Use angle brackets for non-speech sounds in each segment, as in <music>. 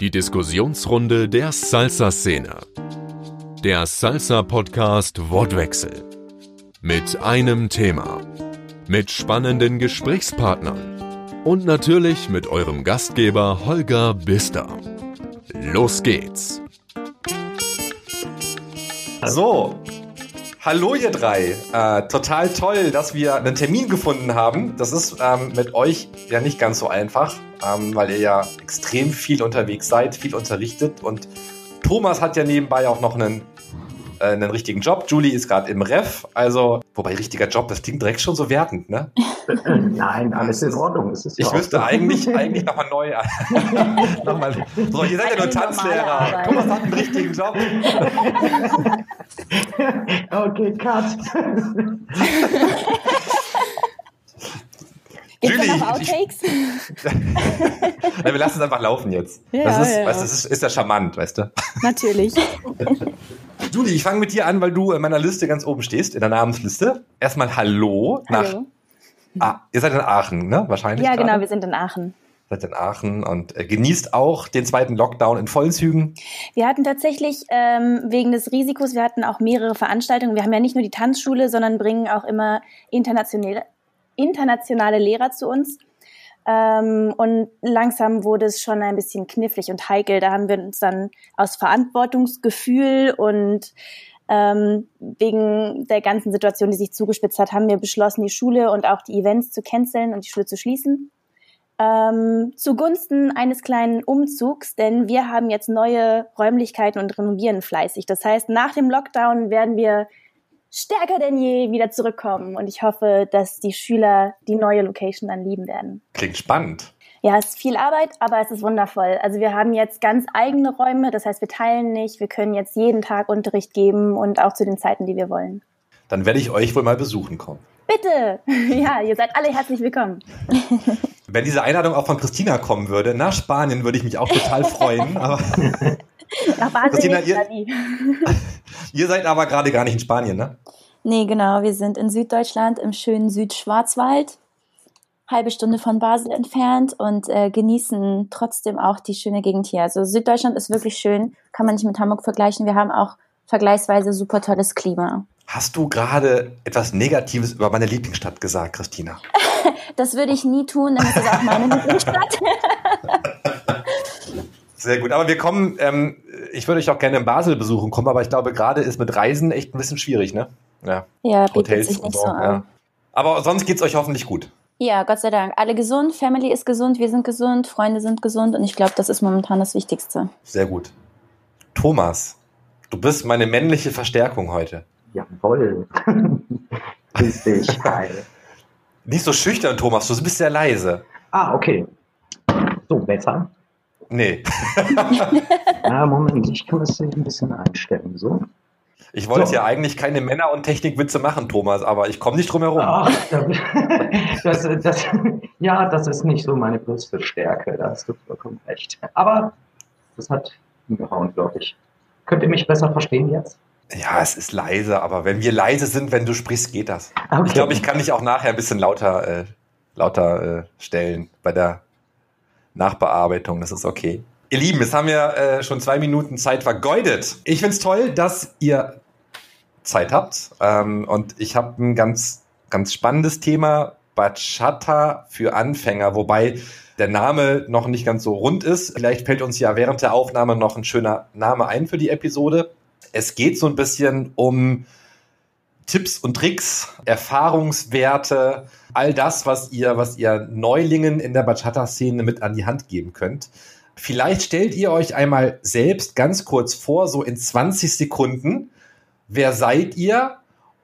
Die Diskussionsrunde der Salsa-Szene. Der Salsa-Podcast Wortwechsel. Mit einem Thema. Mit spannenden Gesprächspartnern. Und natürlich mit eurem Gastgeber Holger Bister. Los geht's. So, hallo ihr drei. Äh, total toll, dass wir einen Termin gefunden haben. Das ist ähm, mit euch ja nicht ganz so einfach, ähm, weil ihr ja extrem viel unterwegs seid, viel unterrichtet und Thomas hat ja nebenbei auch noch einen, äh, einen richtigen Job. Julie ist gerade im Ref, also wobei richtiger Job, das klingt direkt schon so wertend, ne? <laughs> Nein, alles in Ordnung. Es ist Ich müsste so. eigentlich, <laughs> eigentlich nochmal neu. <laughs> nochmal. So, ihr seid ja nur Tanzlehrer. Thomas hat einen richtigen Job. Okay, cut. Gibt es Julie, noch ich- Outtakes? <laughs> Ja, wir lassen es einfach laufen jetzt. Ja, das ist, ja. Weißt, das ist, ist ja charmant, weißt du. Natürlich. <laughs> Julie, ich fange mit dir an, weil du in meiner Liste ganz oben stehst, in der Namensliste. Erstmal Hallo nach. Hallo. Ah, ihr seid in Aachen, ne? Wahrscheinlich. Ja, gerade? genau, wir sind in Aachen. Seid in Aachen und äh, genießt auch den zweiten Lockdown in vollen Zügen. Wir hatten tatsächlich ähm, wegen des Risikos, wir hatten auch mehrere Veranstaltungen. Wir haben ja nicht nur die Tanzschule, sondern bringen auch immer internationale, internationale Lehrer zu uns. Ähm, und langsam wurde es schon ein bisschen knifflig und heikel. Da haben wir uns dann aus Verantwortungsgefühl und ähm, wegen der ganzen Situation, die sich zugespitzt hat, haben wir beschlossen, die Schule und auch die Events zu canceln und die Schule zu schließen. Ähm, zugunsten eines kleinen Umzugs, denn wir haben jetzt neue Räumlichkeiten und renovieren fleißig. Das heißt, nach dem Lockdown werden wir stärker denn je wieder zurückkommen und ich hoffe, dass die Schüler die neue Location dann lieben werden. Klingt spannend. Ja, es ist viel Arbeit, aber es ist wundervoll. Also wir haben jetzt ganz eigene Räume, das heißt, wir teilen nicht, wir können jetzt jeden Tag Unterricht geben und auch zu den Zeiten, die wir wollen. Dann werde ich euch wohl mal besuchen kommen. Bitte! <laughs> Ja, ihr seid alle herzlich willkommen. <laughs> Wenn diese Einladung auch von Christina kommen würde, nach Spanien würde ich mich auch total freuen. <laughs> Aber Nach Basel Christina, ihr- <laughs> ihr seid aber gerade gar nicht in Spanien, ne? Nee, genau. Wir sind in Süddeutschland im schönen Südschwarzwald, halbe Stunde von Basel entfernt und äh, genießen trotzdem auch die schöne Gegend hier. Also Süddeutschland ist wirklich schön, kann man nicht mit Hamburg vergleichen. Wir haben auch vergleichsweise super tolles Klima. Hast du gerade etwas Negatives über meine Lieblingsstadt gesagt, Christina? <laughs> <laughs> Das würde ich nie tun, denn es ist auch meine <laughs> Lieblingsstadt. Sehr gut. Aber wir kommen, ähm, ich würde euch auch gerne in Basel besuchen kommen, aber ich glaube, gerade ist mit Reisen echt ein bisschen schwierig, ne? Ja. Ja, Hotels sich und so. so ja. Aber sonst geht's euch hoffentlich gut. Ja, Gott sei Dank. Alle gesund, Family ist gesund, wir sind gesund, Freunde sind gesund und ich glaube, das ist momentan das Wichtigste. Sehr gut. Thomas, du bist meine männliche Verstärkung heute. Jawohl. Grüß dich. Hi. Nicht so schüchtern, Thomas, du bist sehr leise. Ah, okay. So, besser. Nee. <laughs> <laughs> Ah, Moment, ich kann das hier ein bisschen einstellen. So. Ich wollte So. ja eigentlich keine Männer- und Technikwitze machen, Thomas, aber ich komme nicht drum herum. <laughs> Das, das, ja, das ist nicht so meine größte Stärke. Da hast du vollkommen recht. Aber das hat hingehauen, glaube ich. Könnt ihr mich besser verstehen jetzt? Ja, es ist leise, aber wenn wir leise sind, wenn du sprichst, geht das. Okay. Ich glaube, ich kann dich auch nachher ein bisschen lauter, äh, lauter äh, stellen bei der Nachbearbeitung. Das ist okay. Ihr Lieben, jetzt haben wir äh, schon zwei Minuten Zeit vergeudet. Ich find's toll, dass ihr Zeit habt. Ähm, und ich habe ein ganz, ganz spannendes Thema. Bachata für Anfänger, wobei der Name noch nicht ganz so rund ist. Vielleicht fällt uns ja während der Aufnahme noch ein schöner Name ein für die Episode. Es geht so ein bisschen um Tipps und Tricks, Erfahrungswerte, all das, was ihr, was ihr Neulingen in der Bachata-Szene mit an die Hand geben könnt. Vielleicht stellt ihr euch einmal selbst ganz kurz vor, so in 20 Sekunden, wer seid ihr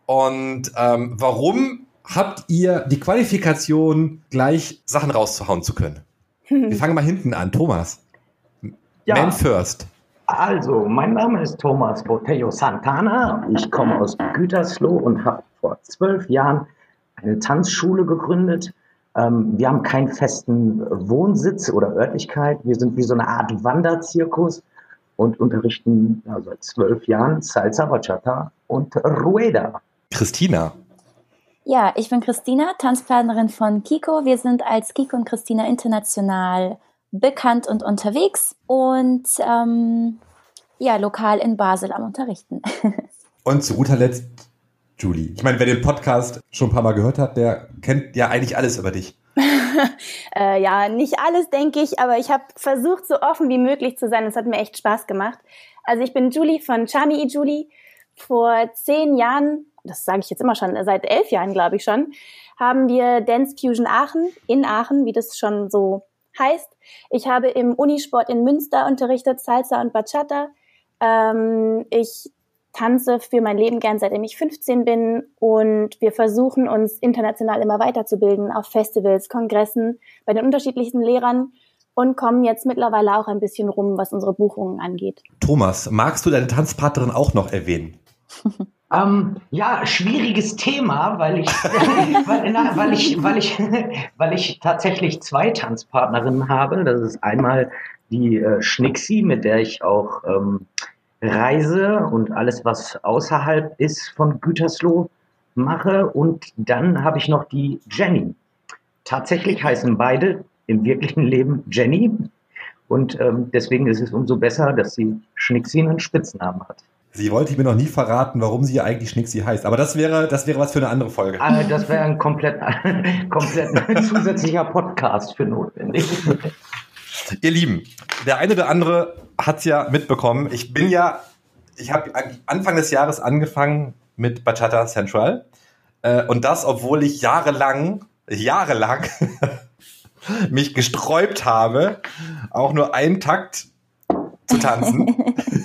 und ähm, warum habt ihr die Qualifikation, gleich Sachen rauszuhauen zu können? <laughs> Wir fangen mal hinten an. Thomas. Ja. Man first. Also, mein Name ist Thomas Botello Santana. Ich komme aus Gütersloh und habe vor zwölf Jahren eine Tanzschule gegründet. Ähm, wir haben keinen festen Wohnsitz oder Örtlichkeit. Wir sind wie so eine Art Wanderzirkus und unterrichten ja, seit zwölf Jahren Salsa, Bachata und Rueda. Christina. Ja, ich bin Christina, Tanzplanerin von Kiko. Wir sind als Kiko und Christina international bekannt und unterwegs und ähm, ja, lokal in Basel am Unterrichten. <laughs> und zu guter Letzt, Julie. Ich meine, wer den Podcast schon ein paar Mal gehört hat, der kennt ja eigentlich alles über dich. <laughs> äh, ja, nicht alles, denke ich, aber ich habe versucht, so offen wie möglich zu sein. Es hat mir echt Spaß gemacht. Also ich bin Julie von Charmy e Julie. Vor zehn Jahren, das sage ich jetzt immer schon, seit elf Jahren glaube ich schon, haben wir Dance Fusion Aachen, in Aachen, wie das schon so heißt. Ich habe im Unisport in Münster unterrichtet, Salsa und Bachata. Ähm, ich tanze für mein Leben gern, seitdem ich 15 bin und wir versuchen uns international immer weiterzubilden auf Festivals, Kongressen, bei den unterschiedlichsten Lehrern und kommen jetzt mittlerweile auch ein bisschen rum, was unsere Buchungen angeht. Thomas, magst du deine Tanzpartnerin auch noch erwähnen? <laughs> Ähm, ja, schwieriges Thema, weil ich, <laughs> weil, na, weil, ich, weil, ich, <laughs> weil ich tatsächlich zwei Tanzpartnerinnen habe. Das ist einmal die äh, Schnixi, mit der ich auch ähm, reise und alles, was außerhalb ist von Gütersloh, mache. Und dann habe ich noch die Jenny. Tatsächlich heißen beide im wirklichen Leben Jenny. Und ähm, deswegen ist es umso besser, dass sie Schnixi einen Spitznamen hat. Sie wollte mir noch nie verraten, warum sie eigentlich Schnixi heißt. Aber das wäre, das wäre was für eine andere Folge. Ah, das wäre ein komplett, <laughs> komplett zusätzlicher Podcast für notwendig. Ihr Lieben, der eine oder andere hat es ja mitbekommen. Ich bin ja, ich habe Anfang des Jahres angefangen mit Bachata Central. Äh, und das, obwohl ich jahrelang, jahrelang <laughs> mich gesträubt habe, auch nur einen Takt zu tanzen. <laughs>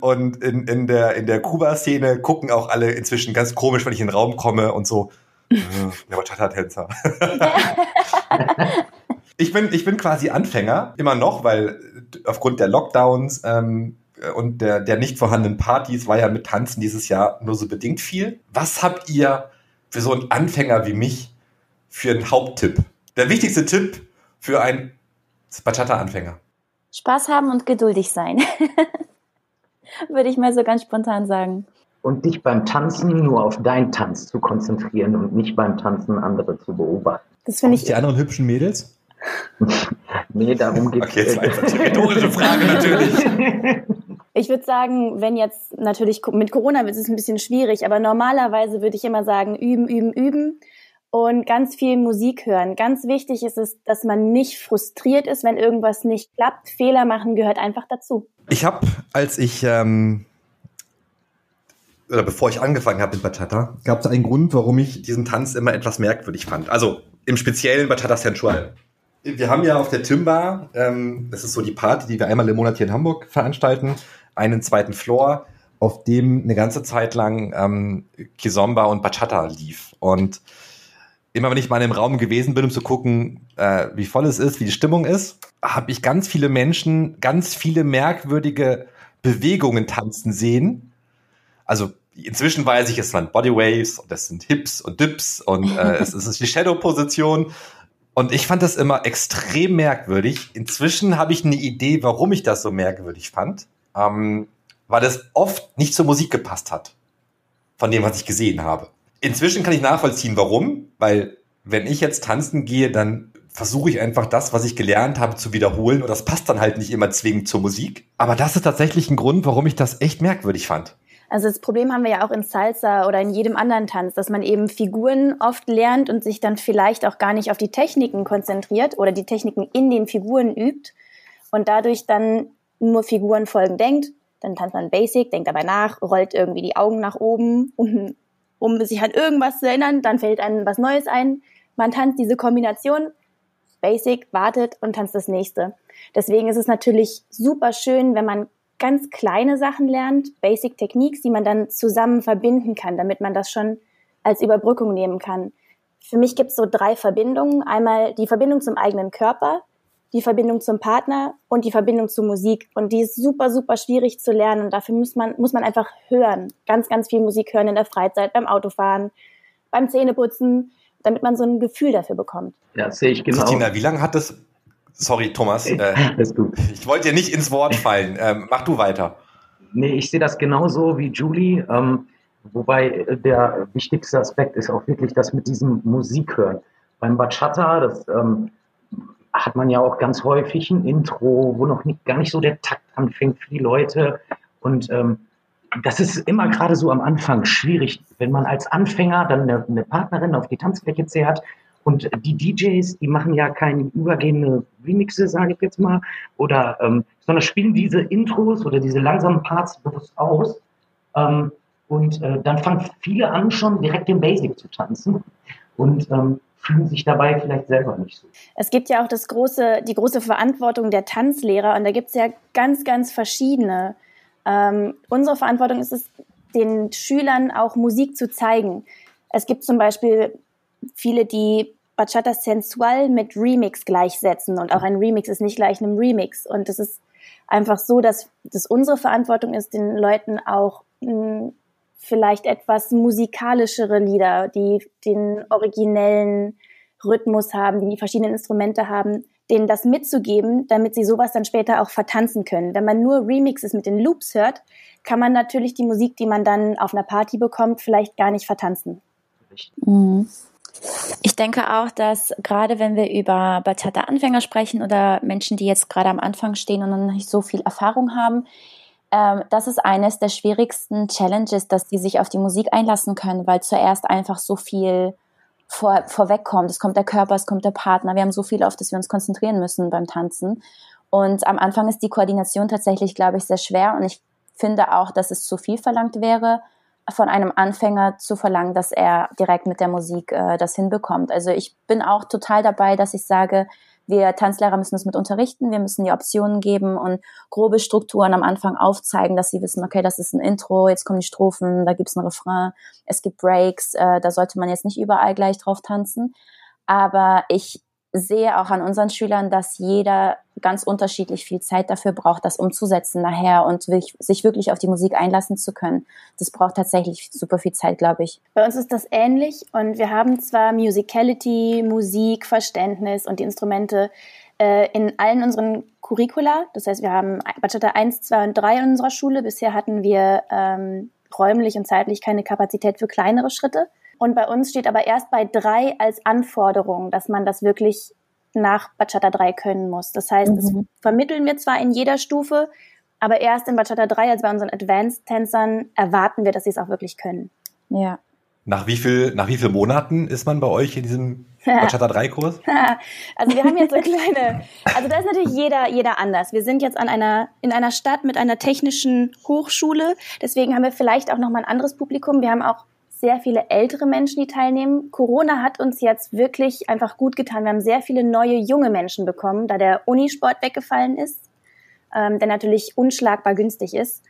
Und in, in der, in der Kuba-Szene gucken auch alle inzwischen ganz komisch, wenn ich in den Raum komme und so, äh, der Bachata-Tänzer. <laughs> ich, bin, ich bin quasi Anfänger, immer noch, weil aufgrund der Lockdowns ähm, und der, der nicht vorhandenen Partys war ja mit Tanzen dieses Jahr nur so bedingt viel. Was habt ihr für so einen Anfänger wie mich für einen Haupttipp? Der wichtigste Tipp für einen Bachata-Anfänger. Spaß haben und geduldig sein. <laughs> <laughs> würde ich mal so ganz spontan sagen. Und dich beim Tanzen nur auf deinen Tanz zu konzentrieren und nicht beim Tanzen andere zu beobachten. Das finde ich. Die anderen hübschen Mädels? <laughs> nee, darum geht es. Okay, jetzt eine rhetorische Frage <laughs> natürlich. Ich würde sagen, wenn jetzt natürlich mit Corona wird es ein bisschen schwierig, aber normalerweise würde ich immer sagen, üben, üben, üben und ganz viel Musik hören. Ganz wichtig ist es, dass man nicht frustriert ist, wenn irgendwas nicht klappt. Fehler machen gehört einfach dazu. Ich habe, als ich ähm, oder bevor ich angefangen habe mit Bachata, gab es einen Grund, warum ich diesen Tanz immer etwas merkwürdig fand. Also im speziellen Bachata Sensual. Wir haben ja auf der Timba, ähm, das ist so die Party, die wir einmal im Monat hier in Hamburg veranstalten, einen zweiten Floor, auf dem eine ganze Zeit lang ähm, Kizomba und Bachata lief. Und immer wenn ich mal im Raum gewesen bin, um zu gucken, äh, wie voll es ist, wie die Stimmung ist, habe ich ganz viele Menschen, ganz viele merkwürdige Bewegungen tanzen sehen. Also inzwischen weiß ich, es sind Bodywaves und das sind Hips und Dips und äh, <laughs> es, es ist die Shadow-Position. Und ich fand das immer extrem merkwürdig. Inzwischen habe ich eine Idee, warum ich das so merkwürdig fand. Ähm, weil es oft nicht zur Musik gepasst hat. Von dem, was ich gesehen habe. Inzwischen kann ich nachvollziehen, warum. Weil wenn ich jetzt tanzen gehe, dann versuche ich einfach das, was ich gelernt habe, zu wiederholen. Und das passt dann halt nicht immer zwingend zur Musik. Aber das ist tatsächlich ein Grund, warum ich das echt merkwürdig fand. Also das Problem haben wir ja auch in Salsa oder in jedem anderen Tanz, dass man eben Figuren oft lernt und sich dann vielleicht auch gar nicht auf die Techniken konzentriert oder die Techniken in den Figuren übt und dadurch dann nur Figurenfolgen denkt. Dann tanzt man Basic, denkt dabei nach, rollt irgendwie die Augen nach oben, um, um sich an irgendwas zu erinnern. Dann fällt einem was Neues ein. Man tanzt diese Kombination Basic, wartet und tanzt das nächste. Deswegen ist es natürlich super schön, wenn man ganz kleine Sachen lernt, Basic Techniques, die man dann zusammen verbinden kann, damit man das schon als Überbrückung nehmen kann. Für mich gibt es so drei Verbindungen. Einmal die Verbindung zum eigenen Körper, die Verbindung zum Partner und die Verbindung zur Musik. Und die ist super, super schwierig zu lernen. Und dafür muss man, muss man einfach hören. Ganz, ganz viel Musik hören in der Freizeit, beim Autofahren, beim Zähneputzen, damit man so ein Gefühl dafür bekommt. Ja, sehe ich genau. Christina, wie lange hat das, sorry Thomas, äh, <laughs> ich wollte dir nicht ins Wort fallen, <laughs> ähm, mach du weiter. Nee, ich sehe das genauso wie Julie, ähm, wobei der wichtigste Aspekt ist auch wirklich das mit diesem Musikhören. Beim Bachata, das ähm, hat man ja auch ganz häufig ein Intro, wo noch nicht, gar nicht so der Takt anfängt für die Leute. Und ähm, das ist immer gerade so am Anfang schwierig, wenn man als Anfänger dann eine, eine Partnerin auf die Tanzfläche zehrt und die DJs, die machen ja keine übergehende Remixe, sage ich jetzt mal, oder ähm, sondern spielen diese Intros oder diese langsamen Parts bewusst aus. Ähm, und äh, dann fangen viele an, schon direkt den Basic zu tanzen. Und ähm, fühlen sich dabei vielleicht selber nicht so. Es gibt ja auch das große, die große Verantwortung der Tanzlehrer und da gibt es ja ganz, ganz verschiedene. Ähm, unsere Verantwortung ist es, den Schülern auch Musik zu zeigen. Es gibt zum Beispiel viele, die Bachata Sensual mit Remix gleichsetzen und auch ein Remix ist nicht gleich einem Remix und es ist einfach so, dass das unsere Verantwortung ist, den Leuten auch mh, hm, vielleicht etwas musikalischere Lieder, die den originellen Rhythmus haben, die die verschiedenen Instrumente haben, denen das mitzugeben, damit sie sowas dann später auch vertanzen können. Wenn man nur Remixes mit den Loops hört, kann man natürlich die Musik, die man dann auf einer Party bekommt, vielleicht gar nicht vertanzen. Mhm. Ich denke auch, dass gerade wenn wir über Bachata-Anfänger sprechen oder Menschen, die jetzt gerade am Anfang stehen und noch nicht so viel Erfahrung haben, ähm, das ist eines der schwierigsten Challenges, dass die sich auf die Musik einlassen können, weil zuerst einfach so viel vor, vorwegkommt. Es kommt der Körper, es kommt der Partner. Wir haben so viel, auf das wir uns konzentrieren müssen beim Tanzen. Und am Anfang ist die Koordination tatsächlich, glaube ich, sehr schwer. Und ich finde auch, dass es zu viel verlangt wäre, von einem Anfänger zu verlangen, dass er direkt mit der Musik äh, das hinbekommt. Also ich bin auch total dabei, dass ich sage, wir Tanzlehrer müssen es mit unterrichten, wir müssen die Optionen geben und grobe Strukturen am Anfang aufzeigen, dass sie wissen, okay, das ist ein Intro, jetzt kommen die Strophen, da gibt's ein Refrain, es gibt Breaks, äh, da sollte man jetzt nicht überall gleich drauf tanzen. Aber ich sehe auch an unseren Schülern, dass jeder ganz unterschiedlich viel Zeit dafür braucht, das umzusetzen nachher und sich wirklich auf die Musik einlassen zu können. Das braucht tatsächlich super viel Zeit, glaube ich. Bei uns ist das ähnlich und wir haben zwar Musicality, Musik, Verständnis und die Instrumente äh, in allen unseren Curricula. Das heißt, wir haben Bachata 1, 2 und 3 in unserer Schule. Bisher hatten wir ähm, räumlich und zeitlich keine Kapazität für kleinere Schritte. Und bei uns steht aber erst bei drei als Anforderung, dass man das wirklich nach Bachata 3 können muss. Das heißt, mhm. das vermitteln wir zwar in jeder Stufe, aber erst in Bachata 3, also bei unseren Advanced-Tänzern, erwarten wir, dass sie es auch wirklich können. Ja. Nach wie viel, nach wie viel Monaten ist man bei euch in diesem <laughs> Bachata 3 Kurs? <laughs> also wir haben jetzt so kleine, also da ist natürlich jeder, jeder anders. Wir sind jetzt an einer, in einer Stadt mit einer technischen Hochschule. Deswegen haben wir vielleicht auch nochmal ein anderes Publikum. Wir haben auch sehr viele ältere Menschen, die teilnehmen. Corona hat uns jetzt wirklich einfach gut getan. Wir haben sehr viele neue junge Menschen bekommen, da der Unisport weggefallen ist, ähm, der natürlich unschlagbar günstig ist.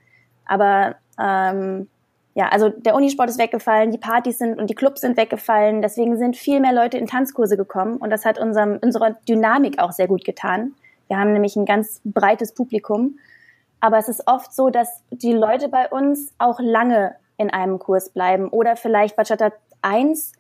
Aber ähm, ja, also der Unisport ist weggefallen, die Partys sind und die Clubs sind weggefallen. Deswegen sind viel mehr Leute in Tanzkurse gekommen und das hat unserem, unserer Dynamik auch sehr gut getan. Wir haben nämlich ein ganz breites Publikum. Aber es ist oft so, dass die Leute bei uns auch lange in einem Kurs bleiben oder vielleicht Bachata 1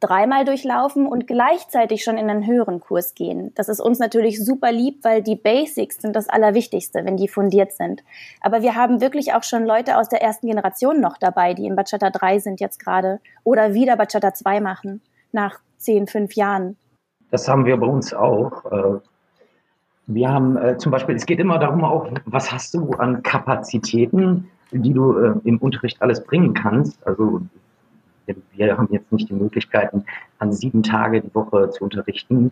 dreimal durchlaufen und gleichzeitig schon in einen höheren Kurs gehen. Das ist uns natürlich super lieb, weil die Basics sind das Allerwichtigste, wenn die fundiert sind. Aber wir haben wirklich auch schon Leute aus der ersten Generation noch dabei, die in Bachata 3 sind jetzt gerade oder wieder Bachata 2 machen, nach 10, 5 Jahren. Das haben wir bei uns auch. Äh, wir haben äh, zum Beispiel, es geht immer darum auch, was hast du an Kapazitäten die du äh, im Unterricht alles bringen kannst. Also wir haben jetzt nicht die Möglichkeiten, an sieben Tage die Woche zu unterrichten,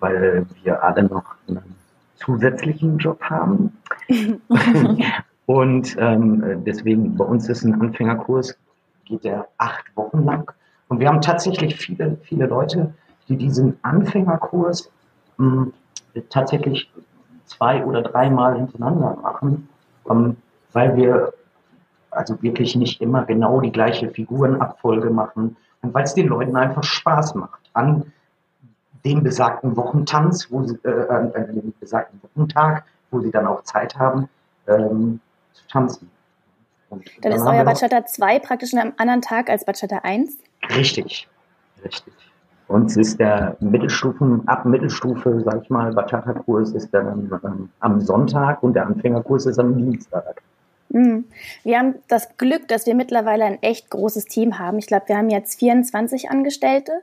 weil wir alle noch einen zusätzlichen Job haben. <laughs> und ähm, deswegen bei uns ist ein Anfängerkurs, geht der acht Wochen lang. Und wir haben tatsächlich viele, viele Leute, die diesen Anfängerkurs mh, hm, tatsächlich zwei oder dreimal hintereinander machen, ähm, weil wir also wirklich nicht immer genau die gleiche Figurenabfolge machen und weil es den Leuten einfach Spaß macht an dem besagten Wochentanz, wo sie, äh, an, dem besagten Wochentag, wo sie dann auch Zeit haben ähm, zu tanzen. Und dann, dann ist euer Bachata 2 praktisch am anderen Tag als Bachata 1? Richtig, richtig. Und es ist der Mittelstufen, ab Mittelstufe, sag ich mal, Bachata-Kurs ist dann ähm, am Sonntag und der Anfängerkurs ist am Dienstag. Mhm. Wir haben das Glück, dass wir mittlerweile ein echt großes Team haben. Ich glaube, wir haben jetzt 24 Angestellte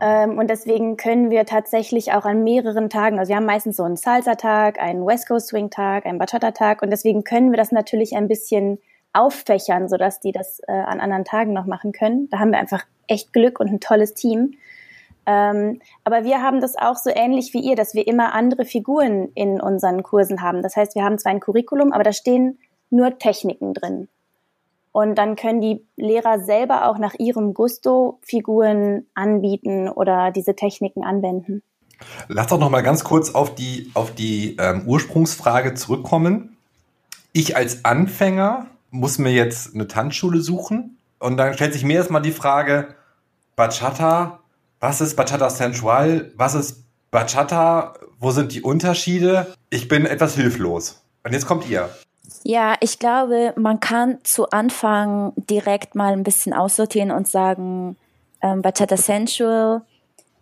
Ähm, und deswegen können wir tatsächlich auch an mehreren Tagen, also wir haben meistens so einen Salsa-Tag, einen West Coast Swing-Tag, einen Bachata-Tag und deswegen können wir das natürlich ein bisschen auffächern, sodass die das äh, an anderen Tagen noch machen können. Da haben wir einfach echt Glück und ein tolles Team. Ähm, aber wir haben das auch so ähnlich wie ihr, dass wir immer andere Figuren in unseren Kursen haben. Das heißt, wir haben zwar ein Curriculum, aber da stehen nur Techniken drin. Und dann können die Lehrer selber auch nach ihrem Gusto Figuren anbieten oder diese Techniken anwenden. Lass doch noch mal ganz kurz auf die, auf die ähm, Ursprungsfrage zurückkommen. Ich als Anfänger muss mir jetzt eine Tanzschule suchen und dann stellt sich mir erstmal die Frage, Bachata, was ist Bachata Sensual? Was ist Bachata? Wo sind die Unterschiede? Ich bin etwas hilflos. Und jetzt kommt ihr. Ja, ich glaube, man kann zu Anfang direkt mal ein bisschen aussortieren und sagen, ähm, Bachata Sensual,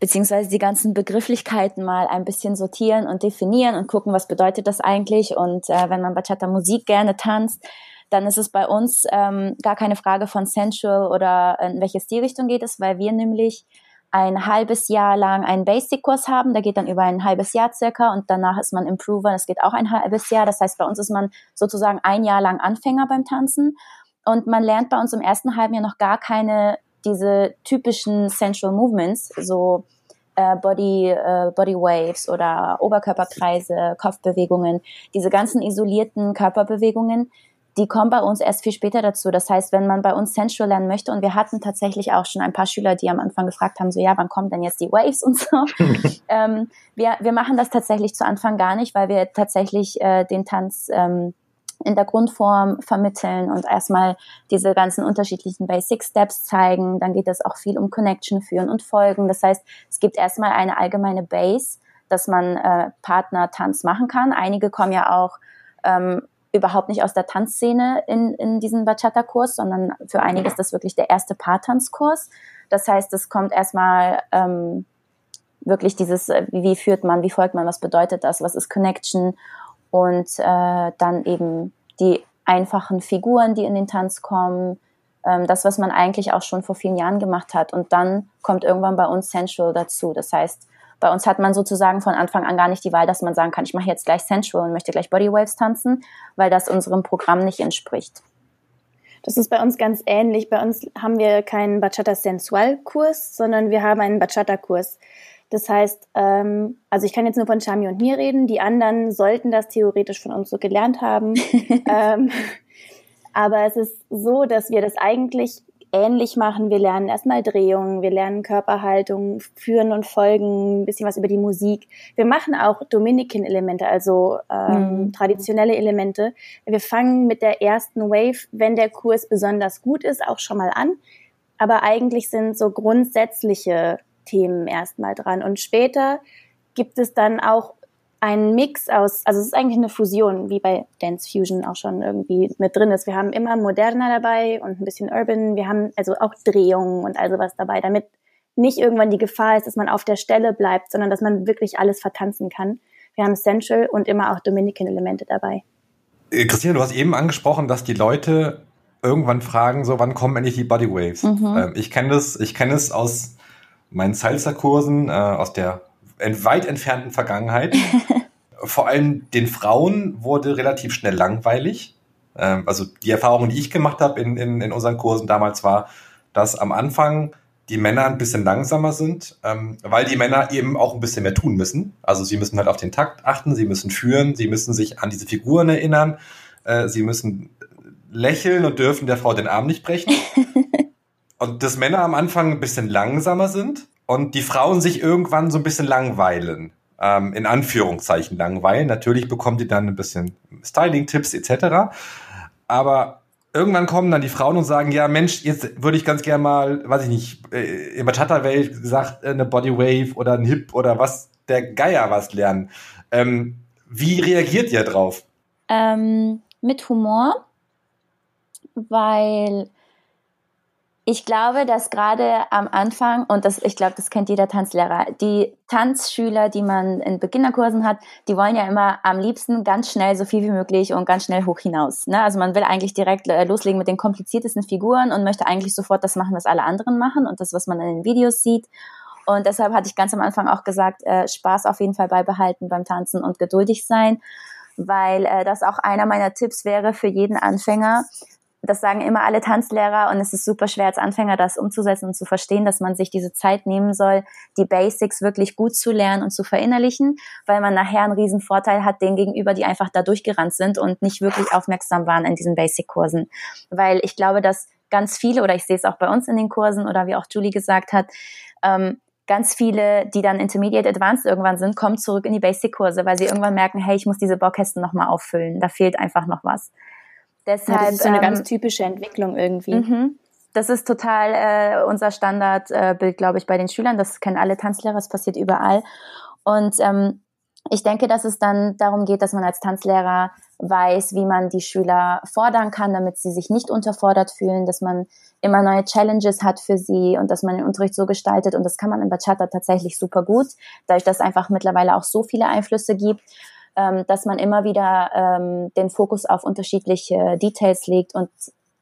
beziehungsweise die ganzen Begrifflichkeiten mal ein bisschen sortieren und definieren und gucken, was bedeutet das eigentlich. Und äh, wenn man Bachata Musik gerne tanzt, dann ist es bei uns ähm, gar keine Frage von Sensual oder in welche Stilrichtung geht es, weil wir nämlich ein halbes Jahr lang einen Basic-Kurs haben, der geht dann über ein halbes Jahr circa und danach ist man Improver, das geht auch ein halbes Jahr. Das heißt, bei uns ist man sozusagen ein Jahr lang Anfänger beim Tanzen. Und man lernt bei uns im ersten halben Jahr noch gar keine diese typischen Sensual Movements, so äh, Body, äh, Body Waves oder Oberkörperkreise, Kopfbewegungen, diese ganzen isolierten Körperbewegungen, die kommen bei uns erst viel später dazu. Das heißt, wenn man bei uns Sensual lernen möchte, und wir hatten tatsächlich auch schon ein paar Schüler, die am Anfang gefragt haben, so ja, wann kommen denn jetzt die Waves und so. <laughs> ähm, wir, wir machen das tatsächlich zu Anfang gar nicht, weil wir tatsächlich äh, den Tanz ähm, in der Grundform vermitteln und erstmal diese ganzen unterschiedlichen Basic Steps zeigen. Dann geht es auch viel um Connection führen und folgen. Das heißt, es gibt erstmal eine allgemeine Base, dass man äh, Partner-Tanz machen kann. Einige kommen ja auch ähm, überhaupt nicht aus der Tanzszene in, in diesen Bachata-Kurs, sondern für einige ist das wirklich der erste Paartanzkurs. Das heißt, es kommt erstmal ähm, wirklich dieses, äh, wie führt man, wie folgt man, was bedeutet das, was ist Connection und äh, dann eben die einfachen Figuren, die in den Tanz kommen, ähm, das, was man eigentlich auch schon vor vielen Jahren gemacht hat. Und dann kommt irgendwann bei uns Sensual dazu. Das heißt, bei uns hat man sozusagen von Anfang an gar nicht die Wahl, dass man sagen kann, ich mache jetzt gleich Sensual und möchte gleich Bodywaves tanzen, weil das unserem Programm nicht entspricht. Das ist bei uns ganz ähnlich. Bei uns haben wir keinen Bachata Sensual Kurs, sondern wir haben einen Bachata Kurs. Das heißt, ähm, also ich kann jetzt nur von Chami und mir reden. Die anderen sollten das theoretisch von uns so gelernt haben. <laughs> ähm, aber es ist so, dass wir das eigentlich ähnlich machen. Wir lernen erstmal Drehungen, wir lernen Körperhaltung, Führen und Folgen, ein bisschen was über die Musik. Wir machen auch Dominican-Elemente, also ähm, mhm. traditionelle Elemente. Wir fangen mit der ersten Wave, wenn der Kurs besonders gut ist, auch schon mal an. Aber eigentlich sind so grundsätzliche Themen erstmal dran. Und später gibt es dann auch ein Mix aus, also es ist eigentlich eine Fusion, wie bei Dance Fusion auch schon irgendwie mit drin ist. Wir haben immer moderner dabei und ein bisschen urban. Wir haben also auch Drehungen und all sowas dabei, damit nicht irgendwann die Gefahr ist, dass man auf der Stelle bleibt, sondern dass man wirklich alles vertanzen kann. Wir haben Central und immer auch Dominican-Elemente dabei. Äh, Christina, du hast eben angesprochen, dass die Leute irgendwann fragen, so wann kommen endlich die Bodywaves? Mhm. Ähm, ich kenne das, ich kenne es aus meinen Salsa-Kursen, äh, aus der weit entfernten Vergangenheit. <laughs> Vor allem den Frauen wurde relativ schnell langweilig. Ähm, also die Erfahrung, die ich gemacht habe in, in, in unseren Kursen damals war, dass am Anfang die Männer ein bisschen langsamer sind, ähm, weil die Männer eben auch ein bisschen mehr tun müssen. Also sie müssen halt auf den Takt achten, sie müssen führen, sie müssen sich an diese Figuren erinnern, äh, sie müssen lächeln und dürfen der Frau den Arm nicht brechen. <laughs> und dass Männer am Anfang ein bisschen langsamer sind und die Frauen sich irgendwann so ein bisschen langweilen. Ähm, in Anführungszeichen langweilen. Natürlich bekommen die dann ein bisschen Styling-Tipps etc. Aber irgendwann kommen dann die Frauen und sagen, ja Mensch, jetzt würde ich ganz gerne mal, weiß ich nicht, äh, in Bachata-Welt gesagt, eine Bodywave oder ein Hip oder was, der Geier was lernen. Ähm, wie reagiert ihr drauf? Ähm, mit Humor, weil ich glaube, dass gerade am Anfang, und das, ich glaube, das kennt jeder Tanzlehrer, die Tanzschüler, die man in Beginnerkursen hat, die wollen ja immer am liebsten ganz schnell so viel wie möglich und ganz schnell hoch hinaus. Ne? Also man will eigentlich direkt äh, loslegen mit den kompliziertesten Figuren und möchte eigentlich sofort das machen, was alle anderen machen und das, was man in den Videos sieht. Und deshalb hatte ich ganz am Anfang auch gesagt, äh, Spaß auf jeden Fall beibehalten beim Tanzen und geduldig sein, weil äh, das auch einer meiner Tipps wäre für jeden Anfänger, das sagen immer alle Tanzlehrer und es ist super schwer als Anfänger das umzusetzen und zu verstehen, dass man sich diese Zeit nehmen soll, die Basics wirklich gut zu lernen und zu verinnerlichen, weil man nachher einen riesen Vorteil hat denen gegenüber, die einfach da durchgerannt sind und nicht wirklich aufmerksam waren in diesen Basic-Kursen. Weil ich glaube, dass ganz viele, oder ich sehe es auch bei uns in den Kursen oder wie auch Julie gesagt hat, ähm, ganz viele, die dann Intermediate Advanced irgendwann sind, kommen zurück in die Basic-Kurse, weil sie irgendwann merken, hey, ich muss diese Baukästen nochmal auffüllen. Da fehlt einfach noch was. Deshalb, ja, das ist so eine ähm, ganz typische Entwicklung irgendwie. Mhm. Das ist total äh, unser Standardbild, äh, glaube ich, bei den Schülern. Das kennen alle Tanzlehrer, das passiert überall. Und ähm, ich denke, dass es dann darum geht, dass man als Tanzlehrer weiß, wie man die Schüler fordern kann, damit sie sich nicht unterfordert fühlen, dass man immer neue Challenges hat für sie und dass man den Unterricht so gestaltet. Und das kann man in Bachata tatsächlich super gut, dadurch, dass es einfach mittlerweile auch so viele Einflüsse gibt ähm, dass man immer wieder ähm, den Fokus auf unterschiedliche Details legt und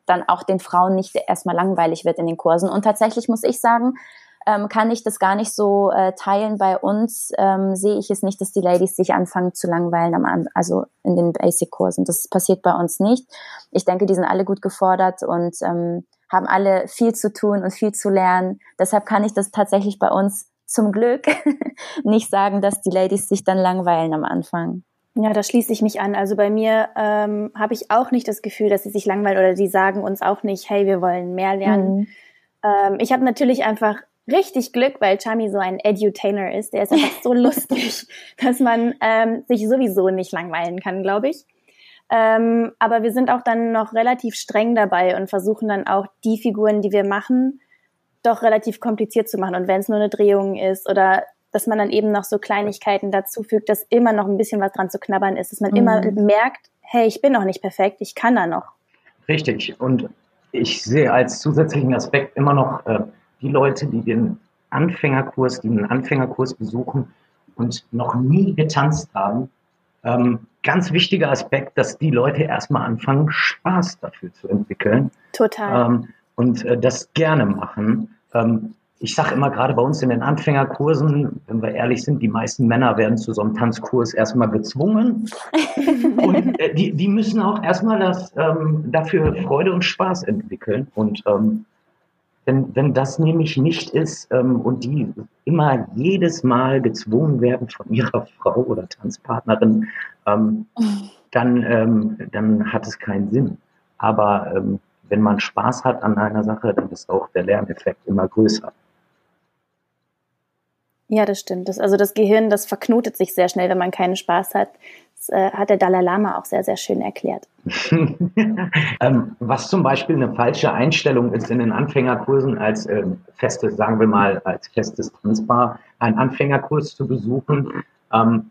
dann auch den Frauen nicht erstmal langweilig wird in den Kursen. Und tatsächlich muss ich sagen, ähm, kann ich das gar nicht so äh, teilen. Bei uns ähm, sehe ich es nicht, dass die Ladies sich anfangen zu langweilen, am, also in den Basic-Kursen. Das passiert bei uns nicht. Ich denke, die sind alle gut gefordert und ähm, haben alle viel zu tun und viel zu lernen. Deshalb kann ich das tatsächlich bei uns zum Glück <laughs> nicht sagen, dass die Ladies sich dann langweilen am Anfang. Ja, da schließe ich mich an. Also bei mir ähm, habe ich auch nicht das Gefühl, dass sie sich langweilen oder die sagen uns auch nicht, hey, wir wollen mehr lernen. Mhm. Ähm, ich habe natürlich einfach richtig Glück, weil Chami so ein Edutainer ist. Der ist einfach so <laughs> lustig, dass man ähm, sich sowieso nicht langweilen kann, glaube ich. Ähm, aber wir sind auch dann noch relativ streng dabei und versuchen dann auch die Figuren, die wir machen, doch relativ kompliziert zu machen. Und wenn es nur eine Drehung ist oder dass man dann eben noch so Kleinigkeiten dazu fügt, dass immer noch ein bisschen was dran zu knabbern ist, dass man mhm. immer merkt, hey, ich bin noch nicht perfekt, ich kann da noch. Richtig. Und ich sehe als zusätzlichen Aspekt immer noch äh, die Leute, die den Anfängerkurs, die einen Anfängerkurs besuchen und noch nie getanzt haben. Ähm, ganz wichtiger Aspekt, dass die Leute erstmal anfangen, Spaß dafür zu entwickeln. Total. Ähm, und äh, das gerne machen. Ähm, ich sage immer gerade bei uns in den Anfängerkursen, wenn wir ehrlich sind, die meisten Männer werden zu so einem Tanzkurs erstmal gezwungen. <laughs> und äh, die, die müssen auch erstmal das, ähm, dafür Freude und Spaß entwickeln. Und ähm, wenn, wenn das nämlich nicht ist ähm, und die immer jedes Mal gezwungen werden von ihrer <laughs> Frau oder Tanzpartnerin, ähm, <laughs> dann, ähm, dann hat es keinen Sinn. Aber ähm, wenn man Spaß hat an einer Sache, dann ist auch der Lerneffekt immer größer. Ja, das stimmt. Das, also das Gehirn, das verknotet sich sehr schnell, wenn man keinen Spaß hat. Das äh, hat der Dalai Lama auch sehr, sehr schön erklärt. <laughs> ähm, was zum Beispiel eine falsche Einstellung ist in den Anfängerkursen als ähm, festes, sagen wir mal, als festes Tanzbar, einen Anfängerkurs zu besuchen, ähm,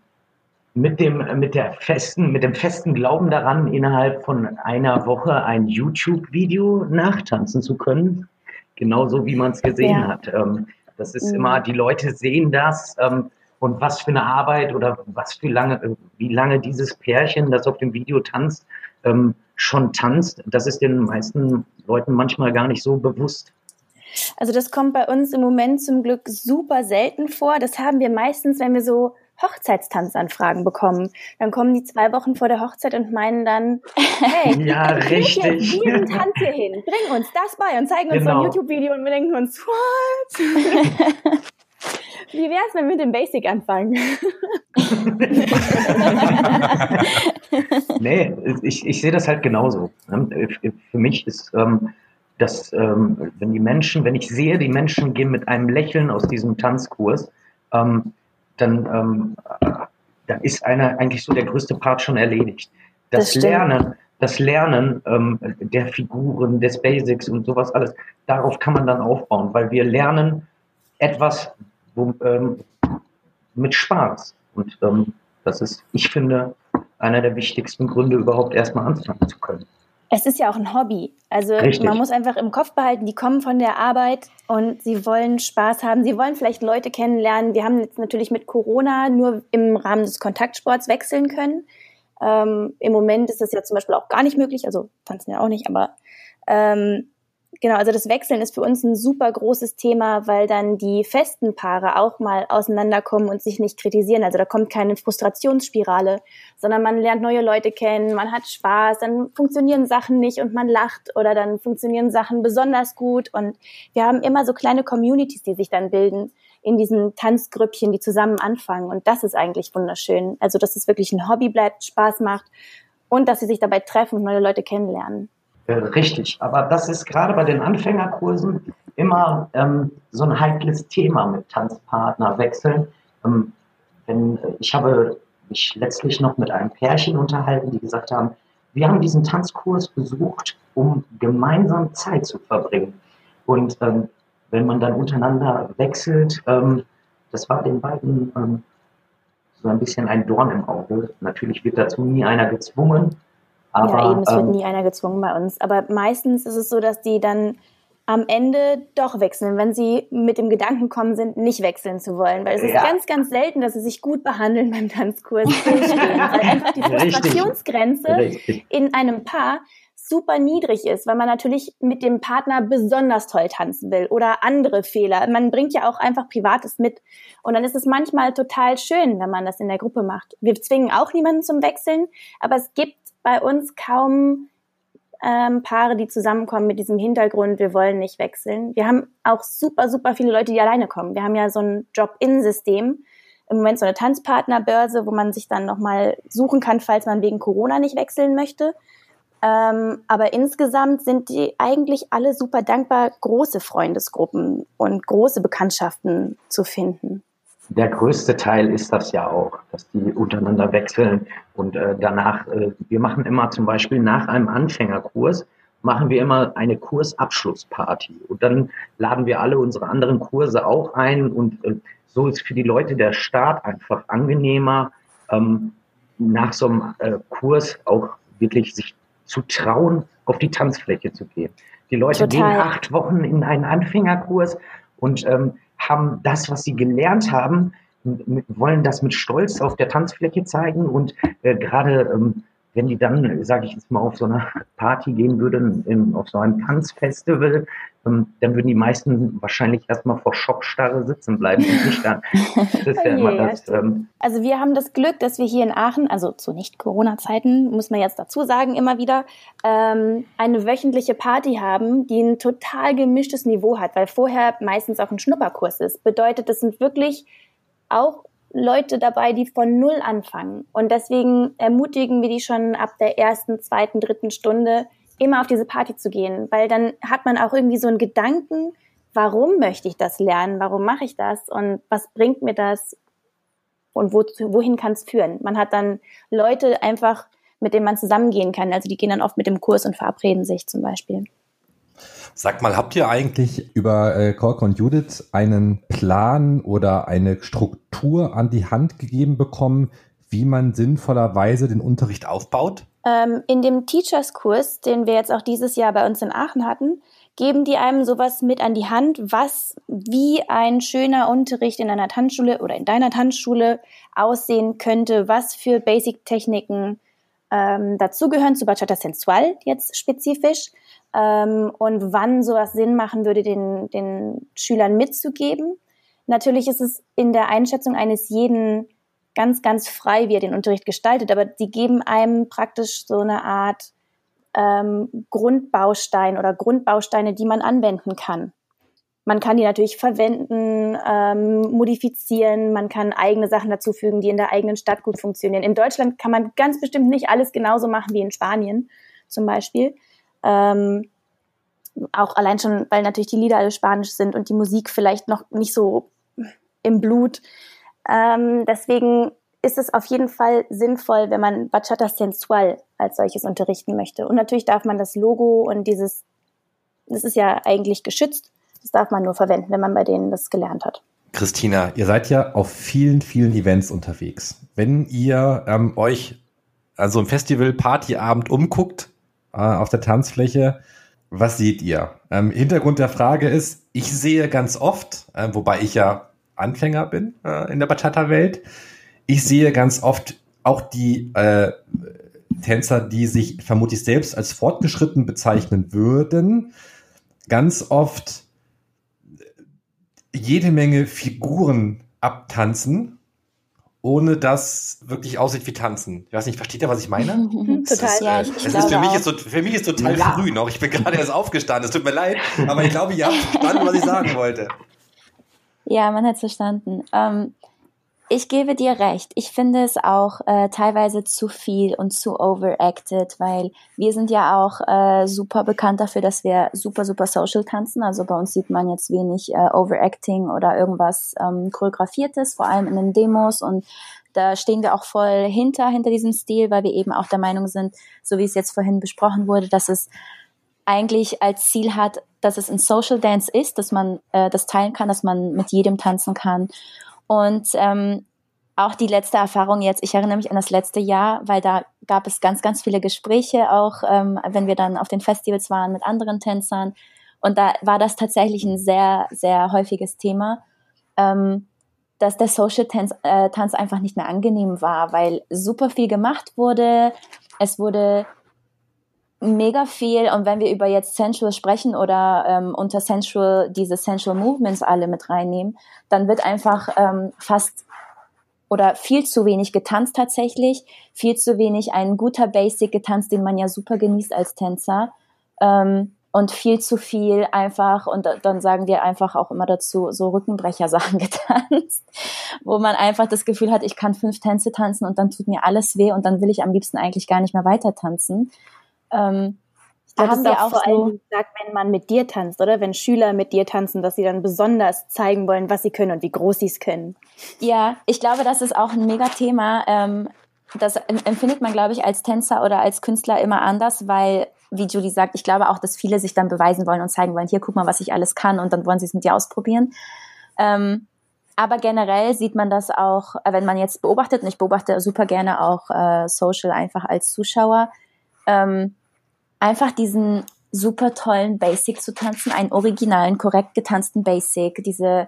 mit dem, mit der festen, mit dem festen Glauben daran, innerhalb von einer Woche ein YouTube-Video nachtanzen zu können. Genauso wie man es gesehen ja. hat. Ähm, das ist mhm. immer, die Leute sehen das ähm, und was für eine Arbeit oder was für lange, wie lange dieses Pärchen, das auf dem Video tanzt, ähm, schon tanzt. Das ist den meisten Leuten manchmal gar nicht so bewusst. Also das kommt bei uns im Moment zum Glück super selten vor. Das haben wir meistens, wenn wir so Hochzeitstanzanfragen bekommen. Dann kommen die zwei Wochen vor der Hochzeit und meinen dann, hey, ja, richtig. diesen Tanz hier hin, bring uns das bei und zeigen uns genau. so ein YouTube-Video und wir denken uns, what? <laughs> Wie wäre es, wenn wir mit dem Basic anfangen? <laughs> nee, ich, ich sehe das halt genauso. Für mich ist ähm, das, ähm, wenn die Menschen, wenn ich sehe, die Menschen gehen mit einem Lächeln aus diesem Tanzkurs, ähm, dann, ähm, dann ist einer eigentlich so der größte Part schon erledigt. Das, das Lernen, das Lernen ähm, der Figuren, des Basics und sowas alles, darauf kann man dann aufbauen, weil wir lernen etwas wo, ähm, mit Spaß. Und ähm, das ist, ich finde, einer der wichtigsten Gründe, überhaupt erstmal anfangen zu können es ist ja auch ein Hobby. Also Richtig. man muss einfach im Kopf behalten, die kommen von der Arbeit und sie wollen Spaß haben. Sie wollen vielleicht Leute kennenlernen. Wir haben jetzt natürlich mit Corona nur im Rahmen des Kontaktsports wechseln können. Ähm, Im Moment ist das ja zum Beispiel auch gar nicht möglich. Also tanzen ja auch nicht, aber ähm, Genau, also das Wechseln ist für uns ein super großes Thema, weil dann die festen Paare auch mal auseinanderkommen und sich nicht kritisieren. Also da kommt keine Frustrationsspirale, sondern man lernt neue Leute kennen, man hat Spaß, dann funktionieren Sachen nicht und man lacht oder dann funktionieren Sachen besonders gut. Und wir haben immer so kleine Communities, die sich dann bilden in diesen Tanzgrüppchen, die zusammen anfangen. Und das ist eigentlich wunderschön. Also, dass es wirklich ein Hobby bleibt, Spaß macht und dass sie sich dabei treffen und neue Leute kennenlernen. Äh, richtig, aber das ist gerade bei den Anfängerkursen immer ähm, so ein heikles Thema mit Tanzpartner wechseln. Ähm, wenn, ich habe mich letztlich noch mit einem Pärchen unterhalten, die gesagt haben, wir haben diesen Tanzkurs besucht, um gemeinsam Zeit zu verbringen. Und ähm, wenn man dann untereinander wechselt, ähm, das war den beiden ähm, so ein bisschen ein Dorn im Auge. Natürlich wird dazu nie einer gezwungen, aber, ja, eben, es wird ähm, nie einer gezwungen bei uns. Aber meistens ist es so, dass die dann am Ende doch wechseln, wenn sie mit dem Gedanken kommen sind, nicht wechseln zu wollen. Weil es ist Ja. ganz, ganz selten, dass sie sich gut behandeln beim Tanzkurs. <laughs> weil einfach die. Frustrationsgrenze Richtig. in einem Paar super niedrig ist, weil man natürlich mit dem Partner besonders toll tanzen will oder andere Fehler. Man bringt ja auch einfach Privates mit. Und dann ist es manchmal total schön, wenn man das in der Gruppe macht. Wir zwingen auch niemanden zum Wechseln, aber es gibt bei uns kaum ähm, Paare, die zusammenkommen mit diesem Hintergrund, wir wollen nicht wechseln. Wir haben auch super, super viele Leute, die alleine kommen. Wir haben ja so ein Drop-in-System. Im Moment so eine Tanzpartnerbörse, wo man sich dann nochmal suchen kann, falls man wegen Corona nicht wechseln möchte. Ähm, aber insgesamt sind die eigentlich alle super dankbar, große Freundesgruppen und große Bekanntschaften zu finden. Der größte Teil ist das ja auch, dass die untereinander wechseln und äh, danach, äh, wir machen immer zum Beispiel nach einem Anfängerkurs, machen wir immer eine Kursabschlussparty und dann laden wir alle unsere anderen Kurse auch ein und äh, so ist für die Leute der Start einfach angenehmer, ähm, nach so einem äh, Kurs auch wirklich sich zu trauen, auf die Tanzfläche zu gehen. Die Leute Total. gehen acht Wochen in einen Anfängerkurs und ähm, haben das, was sie gelernt haben, wollen das mit Stolz auf der Tanzfläche zeigen und äh, gerade ähm, wenn die dann, sage ich jetzt mal, auf so eine Party gehen würden, in, auf so einem Tanzfestival, ähm, dann würden die meisten wahrscheinlich erstmal vor Schockstarre sitzen bleiben und nicht dann. <laughs> Das ist ja Oh immer das, ähm, Also wir haben das Glück, dass wir hier in Aachen, also zu Nicht-Corona-Zeiten, muss man jetzt dazu sagen, immer wieder, ähm, eine wöchentliche Party haben, die ein total gemischtes Niveau hat, weil vorher meistens auch ein Schnupperkurs ist. Bedeutet, es sind wirklich auch Leute dabei, die von Null anfangen. Und deswegen ermutigen wir die schon ab der ersten, zweiten, dritten Stunde immer auf diese Party zu gehen, weil dann hat man auch irgendwie so einen Gedanken, warum möchte ich das lernen, warum mache ich das und was bringt mir das und wo, wohin kann es führen. Man hat dann Leute einfach, mit denen man zusammengehen kann. Also die gehen dann oft mit dem Kurs und verabreden sich zum Beispiel. Sag mal, habt ihr eigentlich über äh, Kork und Judith einen Plan oder eine Struktur an die Hand gegeben bekommen, wie man sinnvollerweise den Unterricht aufbaut? Ähm, in dem Teachers-Kurs, den wir jetzt auch dieses Jahr bei uns in Aachen hatten, geben die einem sowas mit an die Hand, was wie ein schöner Unterricht in einer Tanzschule oder in deiner Tanzschule aussehen könnte, was für Basic-Techniken ähm, dazugehören, zu Bachata Sensual jetzt spezifisch ähm, und wann sowas Sinn machen würde, den, den Schülern mitzugeben. Natürlich ist es in der Einschätzung eines jeden ganz, ganz frei, wie er den Unterricht gestaltet, aber die geben einem praktisch so eine Art ähm, Grundbaustein oder Grundbausteine, die man anwenden kann. Man kann die natürlich verwenden, ähm, modifizieren, man kann eigene Sachen dazufügen, die in der eigenen Stadt gut funktionieren. In Deutschland kann man ganz bestimmt nicht alles genauso machen wie in Spanien zum Beispiel. Ähm, auch allein schon, weil natürlich die Lieder alle spanisch sind und die Musik vielleicht noch nicht so im Blut. Ähm, deswegen ist es auf jeden Fall sinnvoll, wenn man Bachata Sensual als solches unterrichten möchte. Und natürlich darf man das Logo und dieses, das ist ja eigentlich geschützt, das darf man nur verwenden, wenn man bei denen das gelernt hat. Christina, Ihr seid ja auf vielen, vielen Events unterwegs. Wenn ihr ähm, euch an so einem Festival, Partyabend umguckt, äh, auf der Tanzfläche, was seht ihr? Ähm, Hintergrund der Frage ist, ich sehe ganz oft, äh, wobei ich ja Anfänger bin äh, in der Bachata-Welt, ich sehe ganz oft auch die äh, Tänzer, die sich vermutlich selbst als fortgeschritten bezeichnen würden, ganz oft jede Menge Figuren abtanzen, ohne dass wirklich aussieht wie tanzen. Ich weiß nicht, versteht ihr, was ich meine? <laughs> Total. Ist, Ja, äh, ich es ist für mich auch. ist so, für mich ist total Ja. früh noch. Ich bin gerade erst aufgestanden. Es tut mir leid, aber ich glaube, ihr habt verstanden, was ich sagen wollte. Ja, man hat es verstanden. Ähm, ich gebe dir recht. Ich finde es auch äh, teilweise zu viel und zu overacted, weil wir sind ja auch äh, super bekannt dafür, dass wir super, super social tanzen. Also bei uns sieht man jetzt wenig äh, Overacting oder irgendwas ähm, choreografiertes, vor allem in den Demos und da stehen wir auch voll hinter, hinter diesem Stil, weil wir eben auch der Meinung sind, so wie es jetzt vorhin besprochen wurde, dass es eigentlich als Ziel hat, dass es ein Social Dance ist, dass man äh, das teilen kann, dass man mit jedem tanzen kann. Und ähm, auch die letzte Erfahrung jetzt, ich erinnere mich an das letzte Jahr, weil da gab es ganz, ganz viele Gespräche, auch ähm, wenn wir dann auf den Festivals waren mit anderen Tänzern. Und da war das tatsächlich ein sehr, sehr häufiges Thema, ähm, dass der Social Tanz, äh, Tanz einfach nicht mehr angenehm war, weil super viel gemacht wurde. Es wurde mega viel. Und wenn wir über jetzt Sensual sprechen oder ähm, unter Sensual diese Sensual Movements alle mit reinnehmen, dann wird einfach ähm, fast oder viel zu wenig getanzt tatsächlich, viel zu wenig ein guter Basic getanzt, den man ja super genießt als Tänzer. Ähm, und viel zu viel einfach und da- dann sagen wir einfach auch immer dazu so Rückenbrecher-Sachen <laughs> getanzt, wo man einfach das Gefühl hat, ich kann fünf Tänze tanzen und dann tut mir alles weh und dann will ich am liebsten eigentlich gar nicht mehr weiter tanzen. Ähm, Ich glaube, haben ist wir auch vor allem gesagt, wenn man mit dir tanzt, oder? Wenn Schüler mit dir tanzen, dass sie dann besonders zeigen wollen, was sie können und wie groß sie es können. ja, ich glaube, das ist auch ein Mega-Thema. Ähm, das em- empfindet man, glaube ich, als Tänzer oder als Künstler immer anders, weil, wie Julie sagt, ich glaube auch, dass viele sich dann beweisen wollen und zeigen wollen, hier, guck mal, was ich alles kann und dann wollen sie es mit dir ausprobieren. Ähm, aber generell sieht man das auch, äh, wenn man jetzt beobachtet, und ich beobachte super gerne auch äh, Social einfach als Zuschauer, ähm, einfach diesen super tollen Basic zu tanzen, einen originalen, korrekt getanzten Basic, diese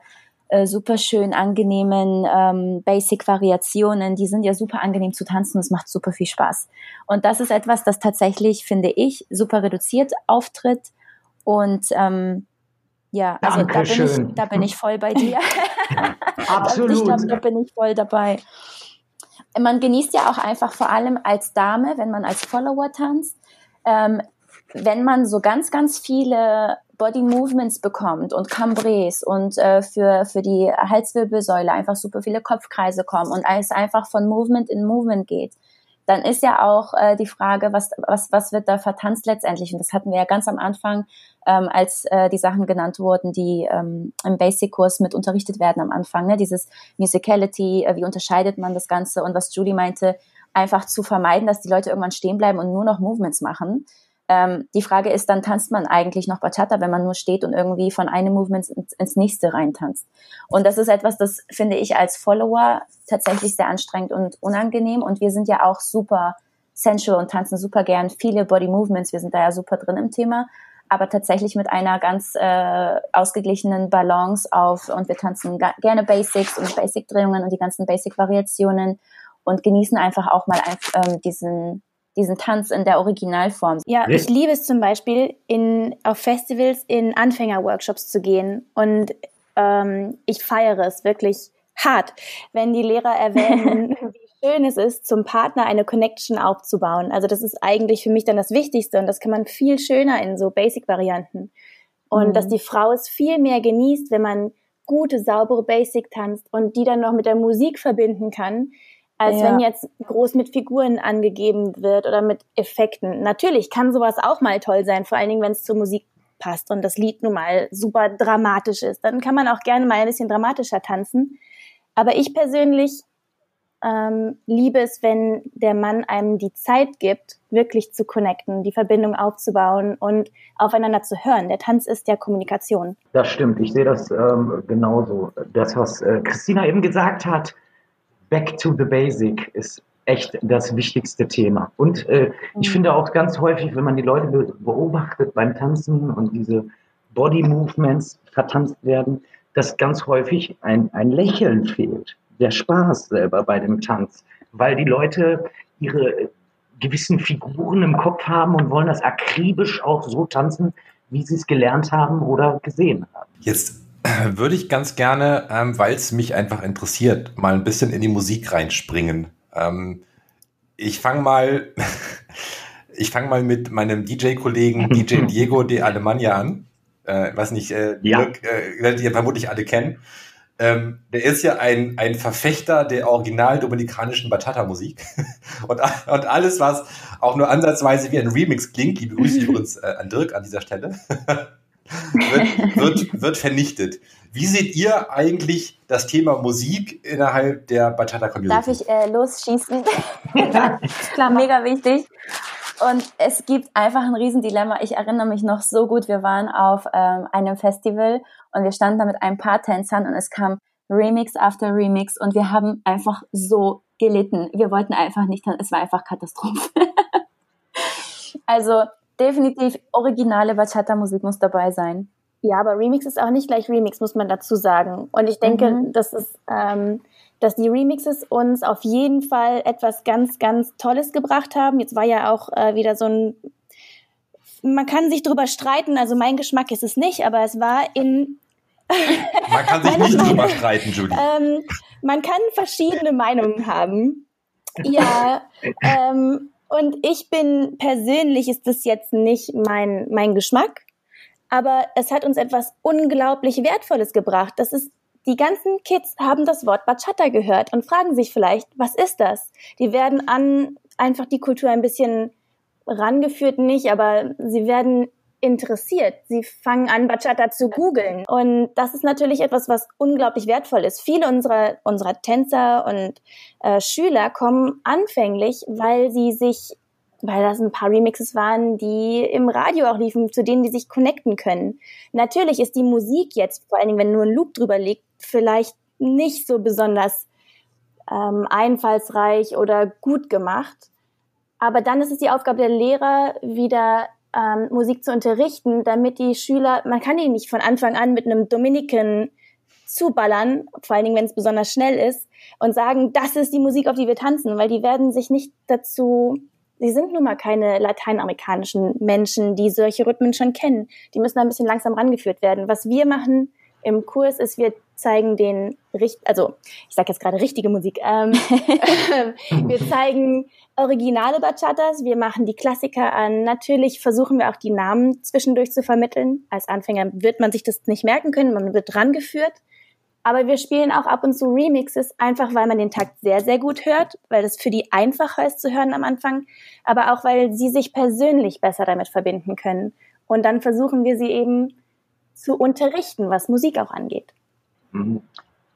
äh, super schön angenehmen ähm, Basic-Variationen, die sind ja super angenehm zu tanzen, es macht super viel Spaß. Und das ist etwas, das tatsächlich, finde ich, super reduziert auftritt und ähm, ja, also da bin, ich, da bin ich voll bei dir. <laughs> Ich Absolut. glaube, da bin ich voll dabei. Man genießt ja auch einfach vor allem als Dame, wenn man als Follower tanzt, ähm, wenn man so ganz, ganz viele Body Movements bekommt und Cambrés und äh, für, für die Halswirbelsäule einfach super viele Kopfkreise kommen und es einfach von Movement in Movement geht, dann ist ja auch äh, die Frage, was, was, was wird da vertanzt letztendlich? Und das hatten wir ja ganz am Anfang, ähm, als äh, die Sachen genannt wurden, die ähm, im Basic-Kurs mit unterrichtet werden am Anfang. Ne? Dieses Musicality, äh, wie unterscheidet man das Ganze? Und was Julie meinte, einfach zu vermeiden, dass die Leute irgendwann stehen bleiben und nur noch Movements machen. Ähm, die Frage ist, dann tanzt man eigentlich noch Bachata, wenn man nur steht und irgendwie von einem Movement ins, ins nächste reintanzt. Und das ist etwas, das finde ich als Follower tatsächlich sehr anstrengend und unangenehm. Und wir sind ja auch super sensual und tanzen super gern viele Body Movements. Wir sind da ja super drin im Thema. Aber tatsächlich mit einer ganz äh, ausgeglichenen Balance auf und wir tanzen gerne Basics und Basic-Drehungen und die ganzen Basic-Variationen und genießen einfach auch mal ähm, diesen, diesen Tanz in der Originalform. Ja, ich liebe es zum Beispiel, in, auf Festivals in Anfängerworkshops zu gehen. Und ähm, ich feiere es wirklich hart, wenn die Lehrer erwähnen, <laughs> wie schön es ist, zum Partner eine Connection aufzubauen. Also das ist eigentlich für mich dann das Wichtigste und das kann man viel schöner in so Basic-Varianten. Und Mhm. dass die Frau es viel mehr genießt, wenn man gute, saubere Basic tanzt und die dann noch mit der Musik verbinden kann, als Ja. wenn jetzt groß mit Figuren angegeben wird oder mit Effekten. Natürlich kann sowas auch mal toll sein, vor allen Dingen, wenn es zur Musik passt und das Lied nun mal super dramatisch ist. Dann kann man auch gerne mal ein bisschen dramatischer tanzen. Aber ich persönlich ähm, liebe es, wenn der Mann einem die Zeit gibt, wirklich zu connecten, die Verbindung aufzubauen und aufeinander zu hören. Der Tanz ist ja Kommunikation. Das stimmt, ich sehe das ähm, genauso. Das, was äh, Christina eben gesagt hat, Back to the Basic ist echt das wichtigste Thema. Und äh, ich Mhm. finde auch ganz häufig, wenn man die Leute be beobachtet beim Tanzen und diese Body Movements vertanzt werden, dass ganz häufig ein, ein Lächeln fehlt, der Spaß selber bei dem Tanz, weil die Leute ihre gewissen Figuren im Kopf haben und wollen das akribisch auch so tanzen, wie sie es gelernt haben oder gesehen haben. Jetzt <clears throat> würde ich ganz gerne, ähm, weil es mich einfach interessiert, mal ein bisschen in die Musik reinspringen. Ähm, ich fange mal, <laughs> ich fange mal mit meinem DJ-Kollegen <laughs> DJ Diego de Alemania an. Äh, weiß nicht, äh, ja. Dirk, äh, werdet ihr vermutlich alle kennen. Ähm, der ist ja ein, ein Verfechter der original dominikanischen Bachata-Musik. <laughs> und, und alles, was auch nur ansatzweise wie ein Remix klingt, liebe Grüße übrigens äh, an Dirk an dieser Stelle, wird, <laughs> wird, wird vernichtet. Wie seht ihr eigentlich das Thema Musik innerhalb der Bachata-Community? Darf ich äh, losschießen? <laughs> Klar, mega wichtig. Und es gibt einfach ein Riesendilemma. Ich erinnere mich noch so gut, wir waren auf ähm, einem Festival und wir standen da mit ein paar Tänzern und es kam Remix after Remix und wir haben einfach so gelitten. Wir wollten einfach nicht, es war einfach Katastrophe. <laughs> also definitiv originale Bachata-Musik muss dabei sein. Ja, aber Remix ist auch nicht gleich Remix, muss man dazu sagen. Und ich denke, mhm. das ist ähm, dass die Remixes uns auf jeden Fall etwas ganz, ganz Tolles gebracht haben. Jetzt war ja auch äh, wieder so ein, man kann sich drüber streiten, also mein Geschmack ist es nicht, aber es war in <laughs> man kann sich nicht drüber streiten, Julie. Ähm, man kann verschiedene Meinungen haben. Ja, <laughs> ähm, und ich bin persönlich ist das jetzt nicht mein, mein Geschmack, aber es hat uns etwas unglaublich Wertvolles gebracht. Das ist die ganzen Kids haben das Wort Bachata gehört und fragen sich vielleicht, was ist das? Die werden an einfach die Kultur ein bisschen rangeführt, nicht, aber sie werden interessiert. Sie fangen an, Bachata zu googeln. Und das ist natürlich etwas, was unglaublich wertvoll ist. Viele unserer, unserer Tänzer und äh, Schüler kommen anfänglich, weil sie sich weil das ein paar Remixes waren, die im Radio auch liefen, zu denen die sich connecten können. Natürlich ist die Musik jetzt, vor allen Dingen, wenn nur ein Loop drüber liegt, vielleicht nicht so besonders ähm, einfallsreich oder gut gemacht. Aber dann ist es die Aufgabe der Lehrer, wieder ähm, Musik zu unterrichten, damit die Schüler, man kann die nicht von Anfang an mit einem Dominican zuballern, vor allen Dingen, wenn es besonders schnell ist, und sagen, das ist die Musik, auf die wir tanzen, weil die werden sich nicht dazu sie sind nun mal keine lateinamerikanischen Menschen, die solche Rhythmen schon kennen. Die müssen ein bisschen langsam rangeführt werden. Was wir machen im Kurs ist, wir zeigen den, also ich sage jetzt gerade richtige Musik, ähm, <laughs> wir zeigen originale Bachatas, wir machen die Klassiker an. Natürlich versuchen wir auch die Namen zwischendurch zu vermitteln. Als Anfänger wird man sich das nicht merken können, man wird rangeführt. Aber wir spielen auch ab und zu Remixes, einfach weil man den Takt sehr, sehr gut hört, weil es für die einfacher ist zu hören am Anfang, aber auch weil sie sich persönlich besser damit verbinden können. Und dann versuchen wir sie eben zu unterrichten, was Musik auch angeht. Mhm.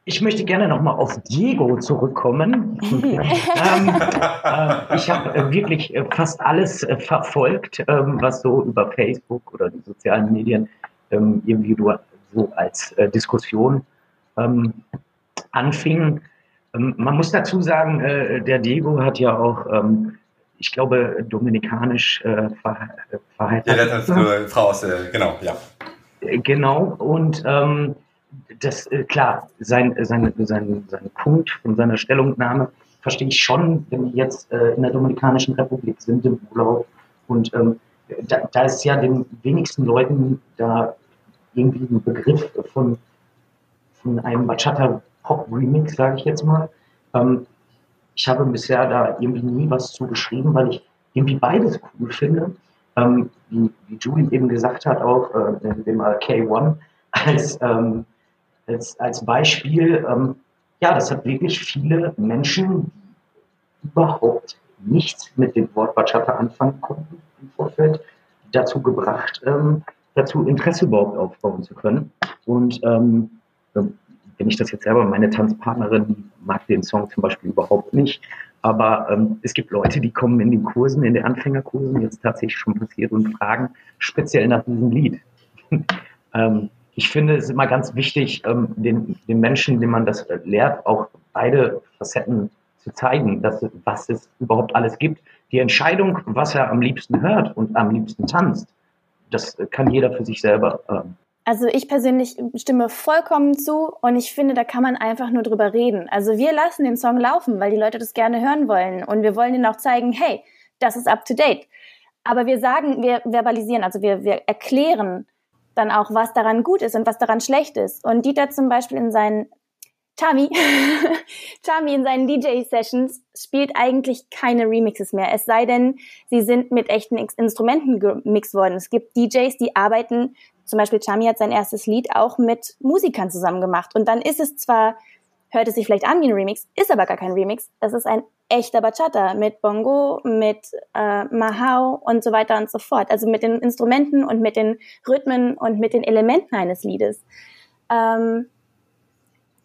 Ich möchte gerne nochmal auf Diego zurückkommen. <laughs> ähm, äh, ich habe äh, wirklich äh, fast alles äh, verfolgt, ähm, was so über Facebook oder die sozialen Medien ähm, irgendwie so als äh, Diskussion ähm, anfing. Ähm, man muss dazu sagen, äh, der Diego hat ja auch, ähm, ich glaube, dominikanisch äh, ver verheiratet. Ja, das ist Frau aus, äh, genau, ja. Äh, genau, und ähm, das, äh, klar, sein, sein, sein, sein Punkt von seiner Stellungnahme verstehe ich schon, wenn wir jetzt äh, in der Dominikanischen Republik sind im Urlaub und ähm, da, da ist ja den wenigsten Leuten da irgendwie ein Begriff von in einem Bachata-Pop-Remix, sage ich jetzt mal. Ähm, ich habe bisher da irgendwie nie was zu geschrieben, weil ich irgendwie beides cool finde. Ähm, wie, wie, Julie eben gesagt hat, auch äh, dem K1 als, ähm, als, als Beispiel. Ähm, ja, das hat wirklich viele Menschen, die überhaupt nichts mit dem Wort Bachata anfangen konnten im Vorfeld, dazu gebracht, ähm, dazu Interesse überhaupt aufbauen zu können. Und ähm, wenn ich das jetzt selber, meine Tanzpartnerin mag den Song zum Beispiel überhaupt nicht. Aber ähm, es gibt Leute, die kommen in den Kursen, in den Anfängerkursen, jetzt tatsächlich schon passiert und fragen speziell nach diesem Lied. <laughs> ähm, ich finde es immer ganz wichtig, ähm, den, den Menschen, denen man das lehrt, auch beide Facetten zu zeigen, dass, was es überhaupt alles gibt. Die Entscheidung, was er am liebsten hört und am liebsten tanzt, das kann jeder für sich selber ähm, also ich persönlich stimme vollkommen zu und ich finde, da kann man einfach nur drüber reden. Also wir lassen den Song laufen, weil die Leute das gerne hören wollen und wir wollen ihnen auch zeigen, hey, das ist up to date. aber wir sagen, wir verbalisieren, also wir, wir erklären dann auch, was daran gut ist und was daran schlecht ist. Und Dieter zum Beispiel in seinen Chami, <laughs> Chami in seinen DJ-Sessions spielt eigentlich keine Remixes mehr. Es sei denn, sie sind mit echten Instrumenten gemixt worden. Es gibt DJs, die arbeiten, zum Beispiel Chami hat sein erstes Lied auch mit Musikern zusammen gemacht. Und dann ist es zwar, hört es sich vielleicht an wie ein Remix, ist aber gar kein Remix. Es ist ein echter Bachata mit Bongo, mit äh, Mahau und so weiter und so fort. Also mit den Instrumenten und mit den Rhythmen und mit den Elementen eines Liedes. Ähm,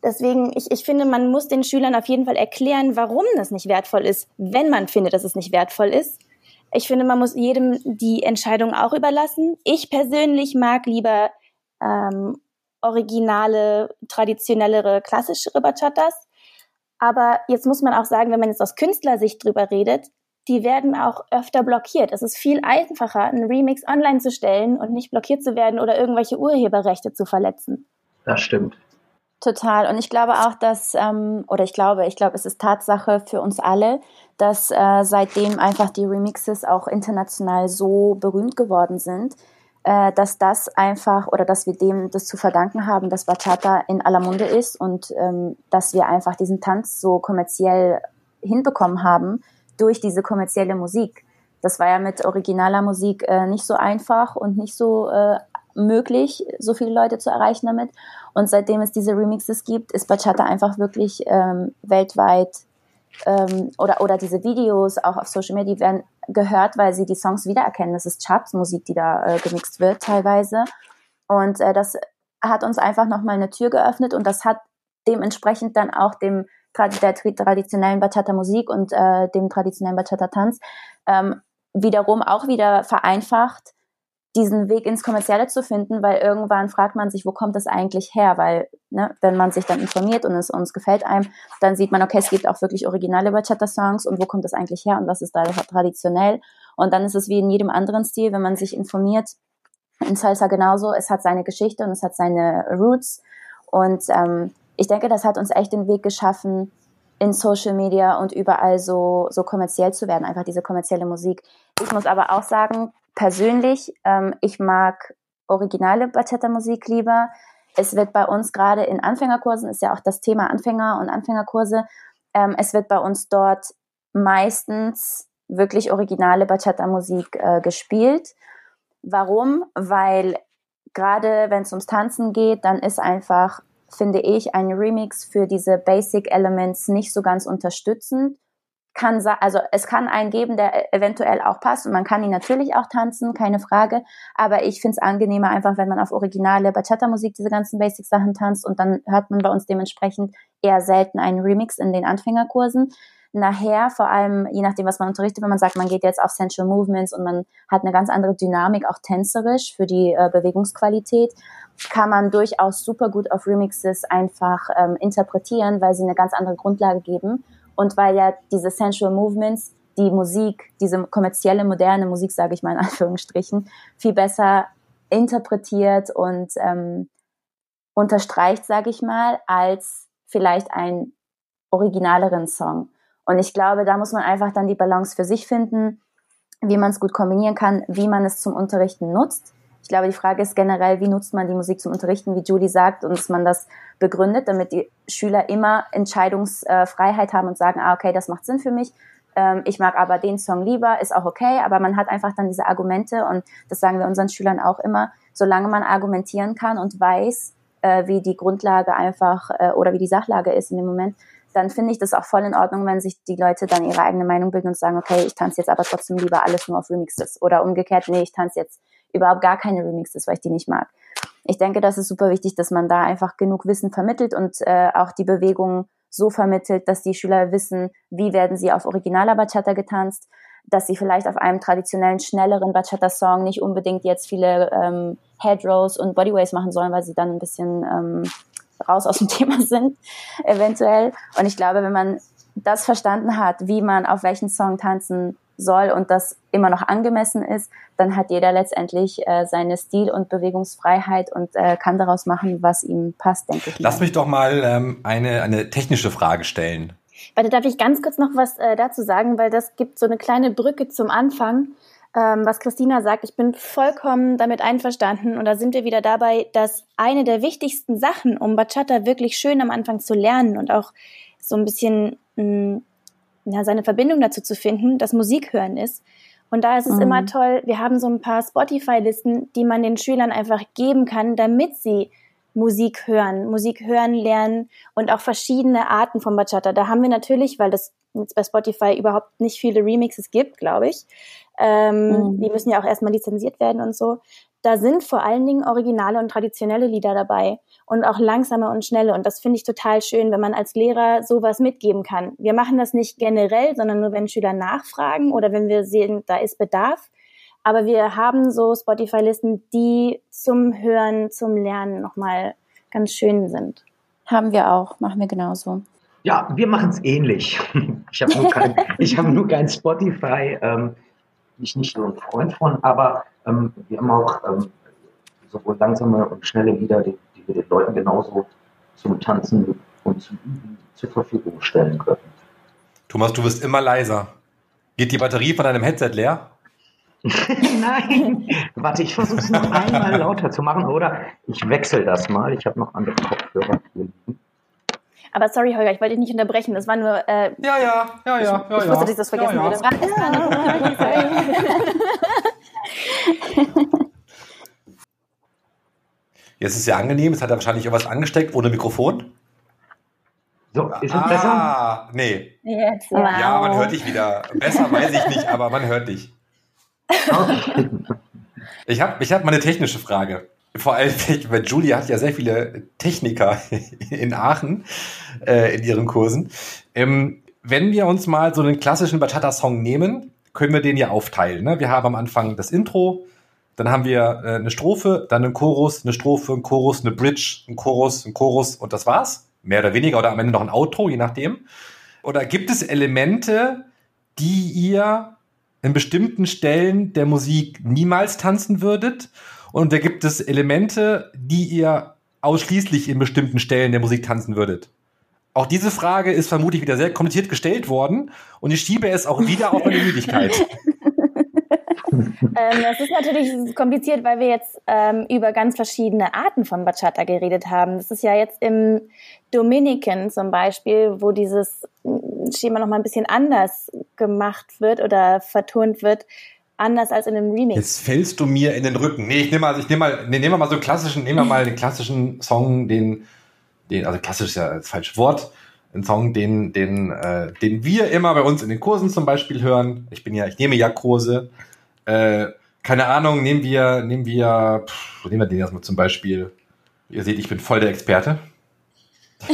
deswegen, ich, ich finde, man muss den Schülern auf jeden Fall erklären, warum das nicht wertvoll ist, wenn man findet, dass es nicht wertvoll ist. Ich finde, man muss jedem die Entscheidung auch überlassen. Ich persönlich mag lieber ähm, originale, traditionellere, klassischere Bachatas. Aber jetzt muss man auch sagen, wenn man jetzt aus Künstlersicht drüber redet, die werden auch öfter blockiert. Es ist viel einfacher, einen Remix online zu stellen und nicht blockiert zu werden oder irgendwelche Urheberrechte zu verletzen. Das stimmt. Total. Und ich glaube auch, dass, ähm, oder ich glaube, ich glaube, es ist Tatsache für uns alle, dass äh, seitdem einfach die Remixes auch international so berühmt geworden sind, äh, dass das einfach oder dass wir dem das zu verdanken haben, dass Bachata in aller Munde ist und ähm, dass wir einfach diesen Tanz so kommerziell hinbekommen haben durch diese kommerzielle Musik. Das war ja mit originaler Musik äh, nicht so einfach und nicht so äh, möglich, so viele Leute zu erreichen damit. Und seitdem es diese Remixes gibt, ist Bachata einfach wirklich ähm, weltweit ähm, oder, oder diese Videos auch auf Social Media, die werden gehört, weil sie die Songs wiedererkennen. Das ist Charts-Musik, die da äh, gemixt wird teilweise. Und äh, das hat uns einfach nochmal eine Tür geöffnet und das hat dementsprechend dann auch dem der traditionellen Bachata-Musik und äh, dem traditionellen Bachata-Tanz ähm, wiederum auch wieder vereinfacht, diesen Weg ins Kommerzielle zu finden, weil irgendwann fragt man sich, wo kommt das eigentlich her? Weil, ne, wenn man sich dann informiert und es uns gefällt einem, dann sieht man, okay, es gibt auch wirklich originale Bachata-Songs und wo kommt das eigentlich her und was ist da traditionell? Und dann ist es wie in jedem anderen Stil, wenn man sich informiert, in Salsa genauso, es hat seine Geschichte und es hat seine Roots. Und ähm, ich denke, das hat uns echt den Weg geschaffen, in Social Media und überall so, so kommerziell zu werden, einfach diese kommerzielle Musik. Ich muss aber auch sagen, persönlich, ähm, ich mag originale Bachata-Musik lieber. Es wird bei uns gerade in Anfängerkursen, ist ja auch das Thema Anfänger und Anfängerkurse, ähm, es wird bei uns dort meistens wirklich originale Bachata-Musik äh, gespielt. Warum? Weil gerade wenn es ums Tanzen geht, dann ist einfach, finde ich, ein Remix für diese Basic Elements nicht so ganz unterstützend kann, also es kann einen geben, der eventuell auch passt und man kann ihn natürlich auch tanzen, keine Frage. Aber ich finde es angenehmer einfach, wenn man auf originale Bachata-Musik diese ganzen Basic-Sachen tanzt und dann hört man bei uns dementsprechend eher selten einen Remix in den Anfängerkursen. Nachher, vor allem je nachdem, was man unterrichtet, wenn man sagt, man geht jetzt auf Sensual Movements und man hat eine ganz andere Dynamik, auch tänzerisch für die äh, Bewegungsqualität, kann man durchaus super gut auf Remixes einfach ähm, interpretieren, weil sie eine ganz andere Grundlage geben und weil ja diese Sensual Movements die Musik, diese kommerzielle, moderne Musik, sage ich mal in <laughs> Anführungsstrichen, viel besser interpretiert und ähm, unterstreicht, sage ich mal, als vielleicht ein originaleren Song. Und ich glaube, da muss man einfach dann die Balance für sich finden, wie man es gut kombinieren kann, wie man es zum Unterrichten nutzt glaube, die Frage ist generell, wie nutzt man die Musik zum Unterrichten, wie Julie sagt, und dass man das begründet, damit die Schüler immer Entscheidungsfreiheit haben und sagen, ah, okay, das macht Sinn für mich. Ähm, ich mag aber den Song lieber, ist auch okay, aber man hat einfach dann diese Argumente und das sagen wir unseren Schülern auch immer, solange man argumentieren kann und weiß, äh, wie die Grundlage einfach äh, oder wie die Sachlage ist in dem Moment, dann finde ich das auch voll in Ordnung, wenn sich die Leute dann ihre eigene Meinung bilden und sagen, okay, ich tanze jetzt aber trotzdem lieber alles nur auf Remixes oder umgekehrt, nee, ich tanze jetzt überhaupt gar keine Remixes, weil ich die nicht mag. Ich denke, das ist super wichtig, dass man da einfach genug Wissen vermittelt und äh, auch die Bewegung so vermittelt, dass die Schüler wissen, wie werden sie auf originaler Bachata getanzt, dass sie vielleicht auf einem traditionellen, schnelleren Bachata-Song nicht unbedingt jetzt viele ähm, Headrows und Bodyways machen sollen, weil sie dann ein bisschen ähm, raus aus dem <laughs> Thema sind, eventuell. Und ich glaube, wenn man das verstanden hat, wie man auf welchen Song tanzen soll und das immer noch angemessen ist, dann hat jeder letztendlich äh, seine Stil- und Bewegungsfreiheit und äh, kann daraus machen, was ihm passt, denke ich. Lass mich doch mal ähm, eine, eine technische Frage stellen. Warte, darf ich ganz kurz noch was äh, dazu sagen, weil das gibt so eine kleine Brücke zum Anfang. ähm, was Christina sagt. Ich bin vollkommen damit einverstanden. Und da sind wir wieder dabei, dass eine der wichtigsten Sachen, um Bachata wirklich schön am Anfang zu lernen und auch so ein bisschen mh, mm, ja, seine Verbindung dazu zu finden, das Musikhören ist. Und da ist es mhm. immer toll, wir haben so ein paar Spotify-Listen, die man den Schülern einfach geben kann, damit sie Musik hören, Musik hören lernen und auch verschiedene Arten von Bachata. Da haben wir natürlich, weil das jetzt bei Spotify überhaupt nicht viele Remixes gibt, glaube ich. Ähm, mhm. Die müssen ja auch erstmal lizenziert werden und so. Da sind vor allen Dingen originale und traditionelle Lieder dabei und auch langsame und schnelle. Und das finde ich total schön, wenn man als Lehrer sowas mitgeben kann. Wir machen das nicht generell, sondern nur wenn Schüler nachfragen oder wenn wir sehen, da ist Bedarf. Aber wir haben so Spotify-Listen, die zum Hören, zum Lernen nochmal ganz schön sind. Haben wir auch, machen wir genauso. Ja, wir machen es ähnlich. <laughs> Ich habe nur, kein, hab nur kein Spotify. Ähm, ich nicht nur ein Freund von, aber ähm, wir haben auch ähm, sowohl langsame und schnelle Lieder, die, wir den Leuten genauso zum Tanzen und zum Üben zur Verfügung stellen können. Thomas, du wirst immer leiser. Geht die Batterie von deinem Headset leer? <laughs> Nein, warte, ich versuche es noch einmal lauter zu machen oder ich wechsle das mal. Ich habe noch andere Kopfhörer hier liegen. Aber sorry, Holger, ich wollte dich nicht unterbrechen. Das war nur. Äh, ja, ja, ja, ja. Ich, ja, ich wusste, dass ich das vergessen ja, ja. würde. <laughs> <laughs> Jetzt ist es ja angenehm. Es hat er wahrscheinlich irgendwas angesteckt ohne Mikrofon. So, ist es ah, besser? Nee. Jetzt, wow. Ja, man hört dich wieder. Besser weiß ich nicht, aber man hört dich. Ich habe ich hab mal eine technische Frage. Vor allem, weil Julia hat ja sehr viele Techniker <laughs> in Aachen äh, in ihren Kursen. Ähm, wenn wir uns mal so einen klassischen Bachata-Song nehmen, können wir den ja aufteilen. Ne? Wir haben am Anfang das Intro, dann haben wir äh, eine Strophe, dann einen Chorus, eine Strophe, ein Chorus, eine Bridge, ein Chorus, ein Chorus und das war's. Mehr oder weniger oder am Ende noch ein Outro, je nachdem. Oder gibt es Elemente, die ihr in bestimmten Stellen der Musik niemals tanzen würdet? Und da gibt es Elemente, die ihr ausschließlich in bestimmten Stellen der Musik tanzen würdet? Auch diese Frage ist vermutlich wieder sehr kompliziert gestellt worden und ich schiebe es auch wieder auf meine <laughs> Müdigkeit. <laughs> ähm, das ist natürlich kompliziert, weil wir jetzt ähm, über ganz verschiedene Arten von Bachata geredet haben. Das ist ja jetzt im Dominican zum Beispiel, wo dieses Schema noch mal ein bisschen anders gemacht wird oder vertont wird, anders als in einem Remix. Jetzt fällst du mir in den Rücken. Nee, ich nehme mal, ich nehme mal, nee, nehmen wir mal so einen klassischen, nehmen wir mal den klassischen Song, den, den, also klassisch ist ja das falsche Wort, ein Song, den, den, äh, den wir immer bei uns in den Kursen zum Beispiel hören. Ich bin ja, ich nehme ja Kurse. Äh, keine Ahnung, nehmen wir, nehmen wir, pff, nehmen wir den erstmal zum Beispiel. Ihr seht, ich bin voll der Experte. <laughs>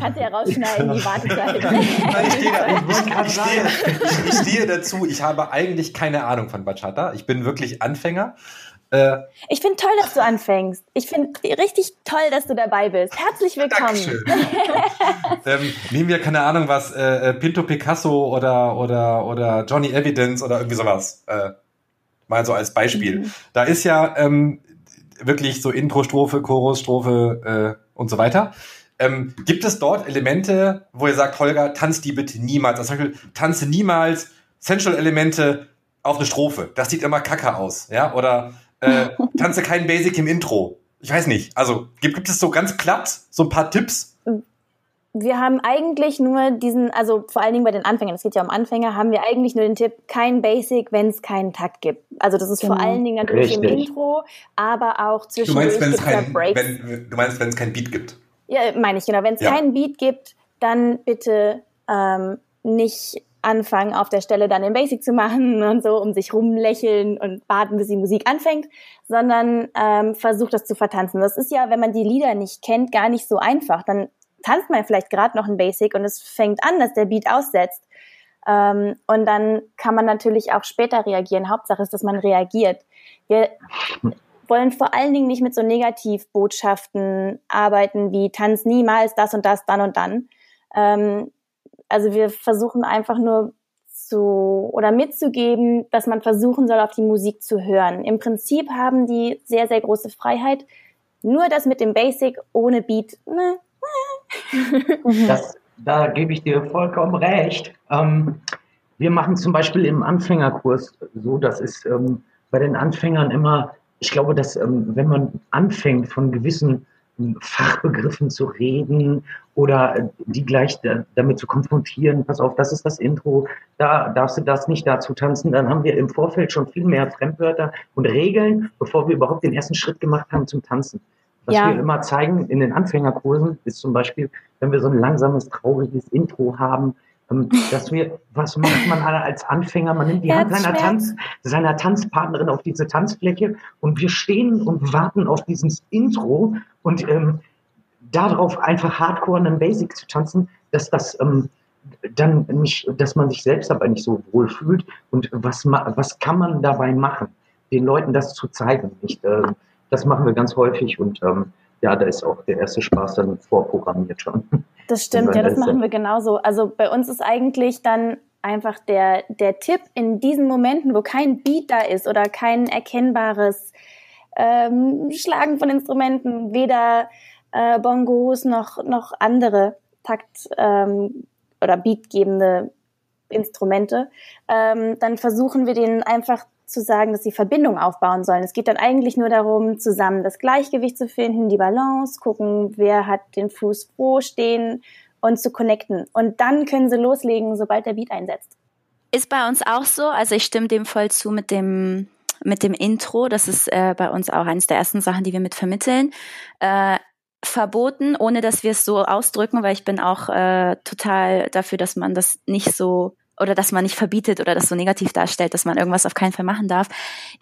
Kannst du ja rausschneiden, die Wartezeit. Nein, <laughs> ich, stehe, ich, stehe, ich, ich stehe dazu, ich habe eigentlich keine Ahnung von Bachata. Ich bin wirklich Anfänger. Äh, ich finde toll, dass du anfängst. Ich finde richtig toll, dass du dabei bist. Herzlich willkommen. <laughs> ähm, nehmen wir keine Ahnung was, äh, äh, Pinto Picasso oder, oder, oder Johnny Evidence oder irgendwie sowas. Äh, mal so als Beispiel. Mhm. Da ist ja ähm, wirklich so Intro-Strophe, Chorus, Strophe äh, und so weiter. Ähm, gibt es dort Elemente, wo ihr sagt, Holger, tanz die bitte niemals? Also zum Beispiel, tanze niemals Central-Elemente auf eine Strophe. Das sieht immer kacke aus, ja? Oder äh, tanze kein Basic im Intro. Ich weiß nicht. Also gibt, gibt es so ganz platt so ein paar Tipps? Wir haben eigentlich nur diesen, also vor allen Dingen bei den Anfängern, es geht ja um Anfänger, haben wir eigentlich nur den Tipp, kein Basic, wenn es keinen Takt gibt. Also das ist genau. vor allen Dingen natürlich Richtig. im Intro, aber auch zwischen du meinst, wenn's kein, Breaks. Wenn, du meinst, wenn es kein Beat gibt? Ja, meine ich genau. Wenn es ja. keinen Beat gibt, dann bitte ähm, nicht anfangen, auf der Stelle dann den Basic zu machen <laughs> und so, um sich rumlächeln und warten, bis die Musik anfängt, sondern ähm, versucht das zu vertanzen. Das ist ja, wenn man die Lieder nicht kennt, gar nicht so einfach. Dann tanzt man vielleicht gerade noch ein Basic und es fängt an, dass der Beat aussetzt. Ähm, und dann kann man natürlich auch später reagieren. Hauptsache ist, dass man reagiert. Wir wollen vor allen Dingen nicht mit so Negativbotschaften arbeiten wie tanz niemals das und das, dann und dann. Ähm, also wir versuchen einfach nur zu oder mitzugeben, dass man versuchen soll, auf die Musik zu hören. Im Prinzip haben die sehr, sehr große Freiheit. Nur das mit dem Basic ohne Beat. Ne? <laughs> Das, da gebe ich dir vollkommen recht. Ähm, wir machen zum Beispiel im Anfängerkurs so, das ist ähm, bei den Anfängern immer, ich glaube, dass ähm, wenn man anfängt von gewissen Fachbegriffen zu reden oder äh, die gleich da, damit zu konfrontieren, pass auf, das ist das Intro, da darfst du das nicht dazu tanzen, dann haben wir im Vorfeld schon viel mehr Fremdwörter und Regeln, bevor wir überhaupt den ersten Schritt gemacht haben zum Tanzen. Was Ja. wir immer zeigen in den Anfängerkursen ist zum Beispiel, wenn wir so ein langsames, trauriges Intro haben, dass wir, was macht man als Anfänger? Man nimmt die Hand seiner. Tanz, seiner Tanzpartnerin auf diese Tanzfläche und wir stehen und warten auf dieses Intro und ähm, darauf einfach hardcore einen Basic zu tanzen, dass das ähm, dann nicht, dass man sich selbst aber nicht so wohl fühlt und was, was kann man dabei machen, den Leuten das zu zeigen. Ich, äh, das machen wir ganz häufig und ähm, ja, da ist auch der erste Spaß dann vorprogrammiert schon. Das stimmt, ja, das machen wir genauso. Also bei uns ist eigentlich dann einfach der, der Tipp in diesen Momenten, wo kein Beat da ist oder kein erkennbares ähm, Schlagen von Instrumenten, weder äh, Bongos noch, noch andere Takt- ähm, oder beatgebende Instrumente, ähm, dann versuchen wir denen einfach zu sagen, dass sie Verbindung aufbauen sollen. Es geht dann eigentlich nur darum, zusammen das Gleichgewicht zu finden, die Balance, gucken, wer hat den Fuß wo stehen und zu connecten. Und dann können sie loslegen, sobald der Beat einsetzt. Ist bei uns auch so. Also ich stimme dem voll zu mit dem mit dem Intro. Das ist äh, bei uns auch eines der ersten Sachen, die wir mit vermitteln. Äh, verboten, ohne dass wir es so ausdrücken, weil ich bin auch äh, total dafür, dass man das nicht so oder dass man nicht verbietet oder das so negativ darstellt, dass man irgendwas auf keinen Fall machen darf,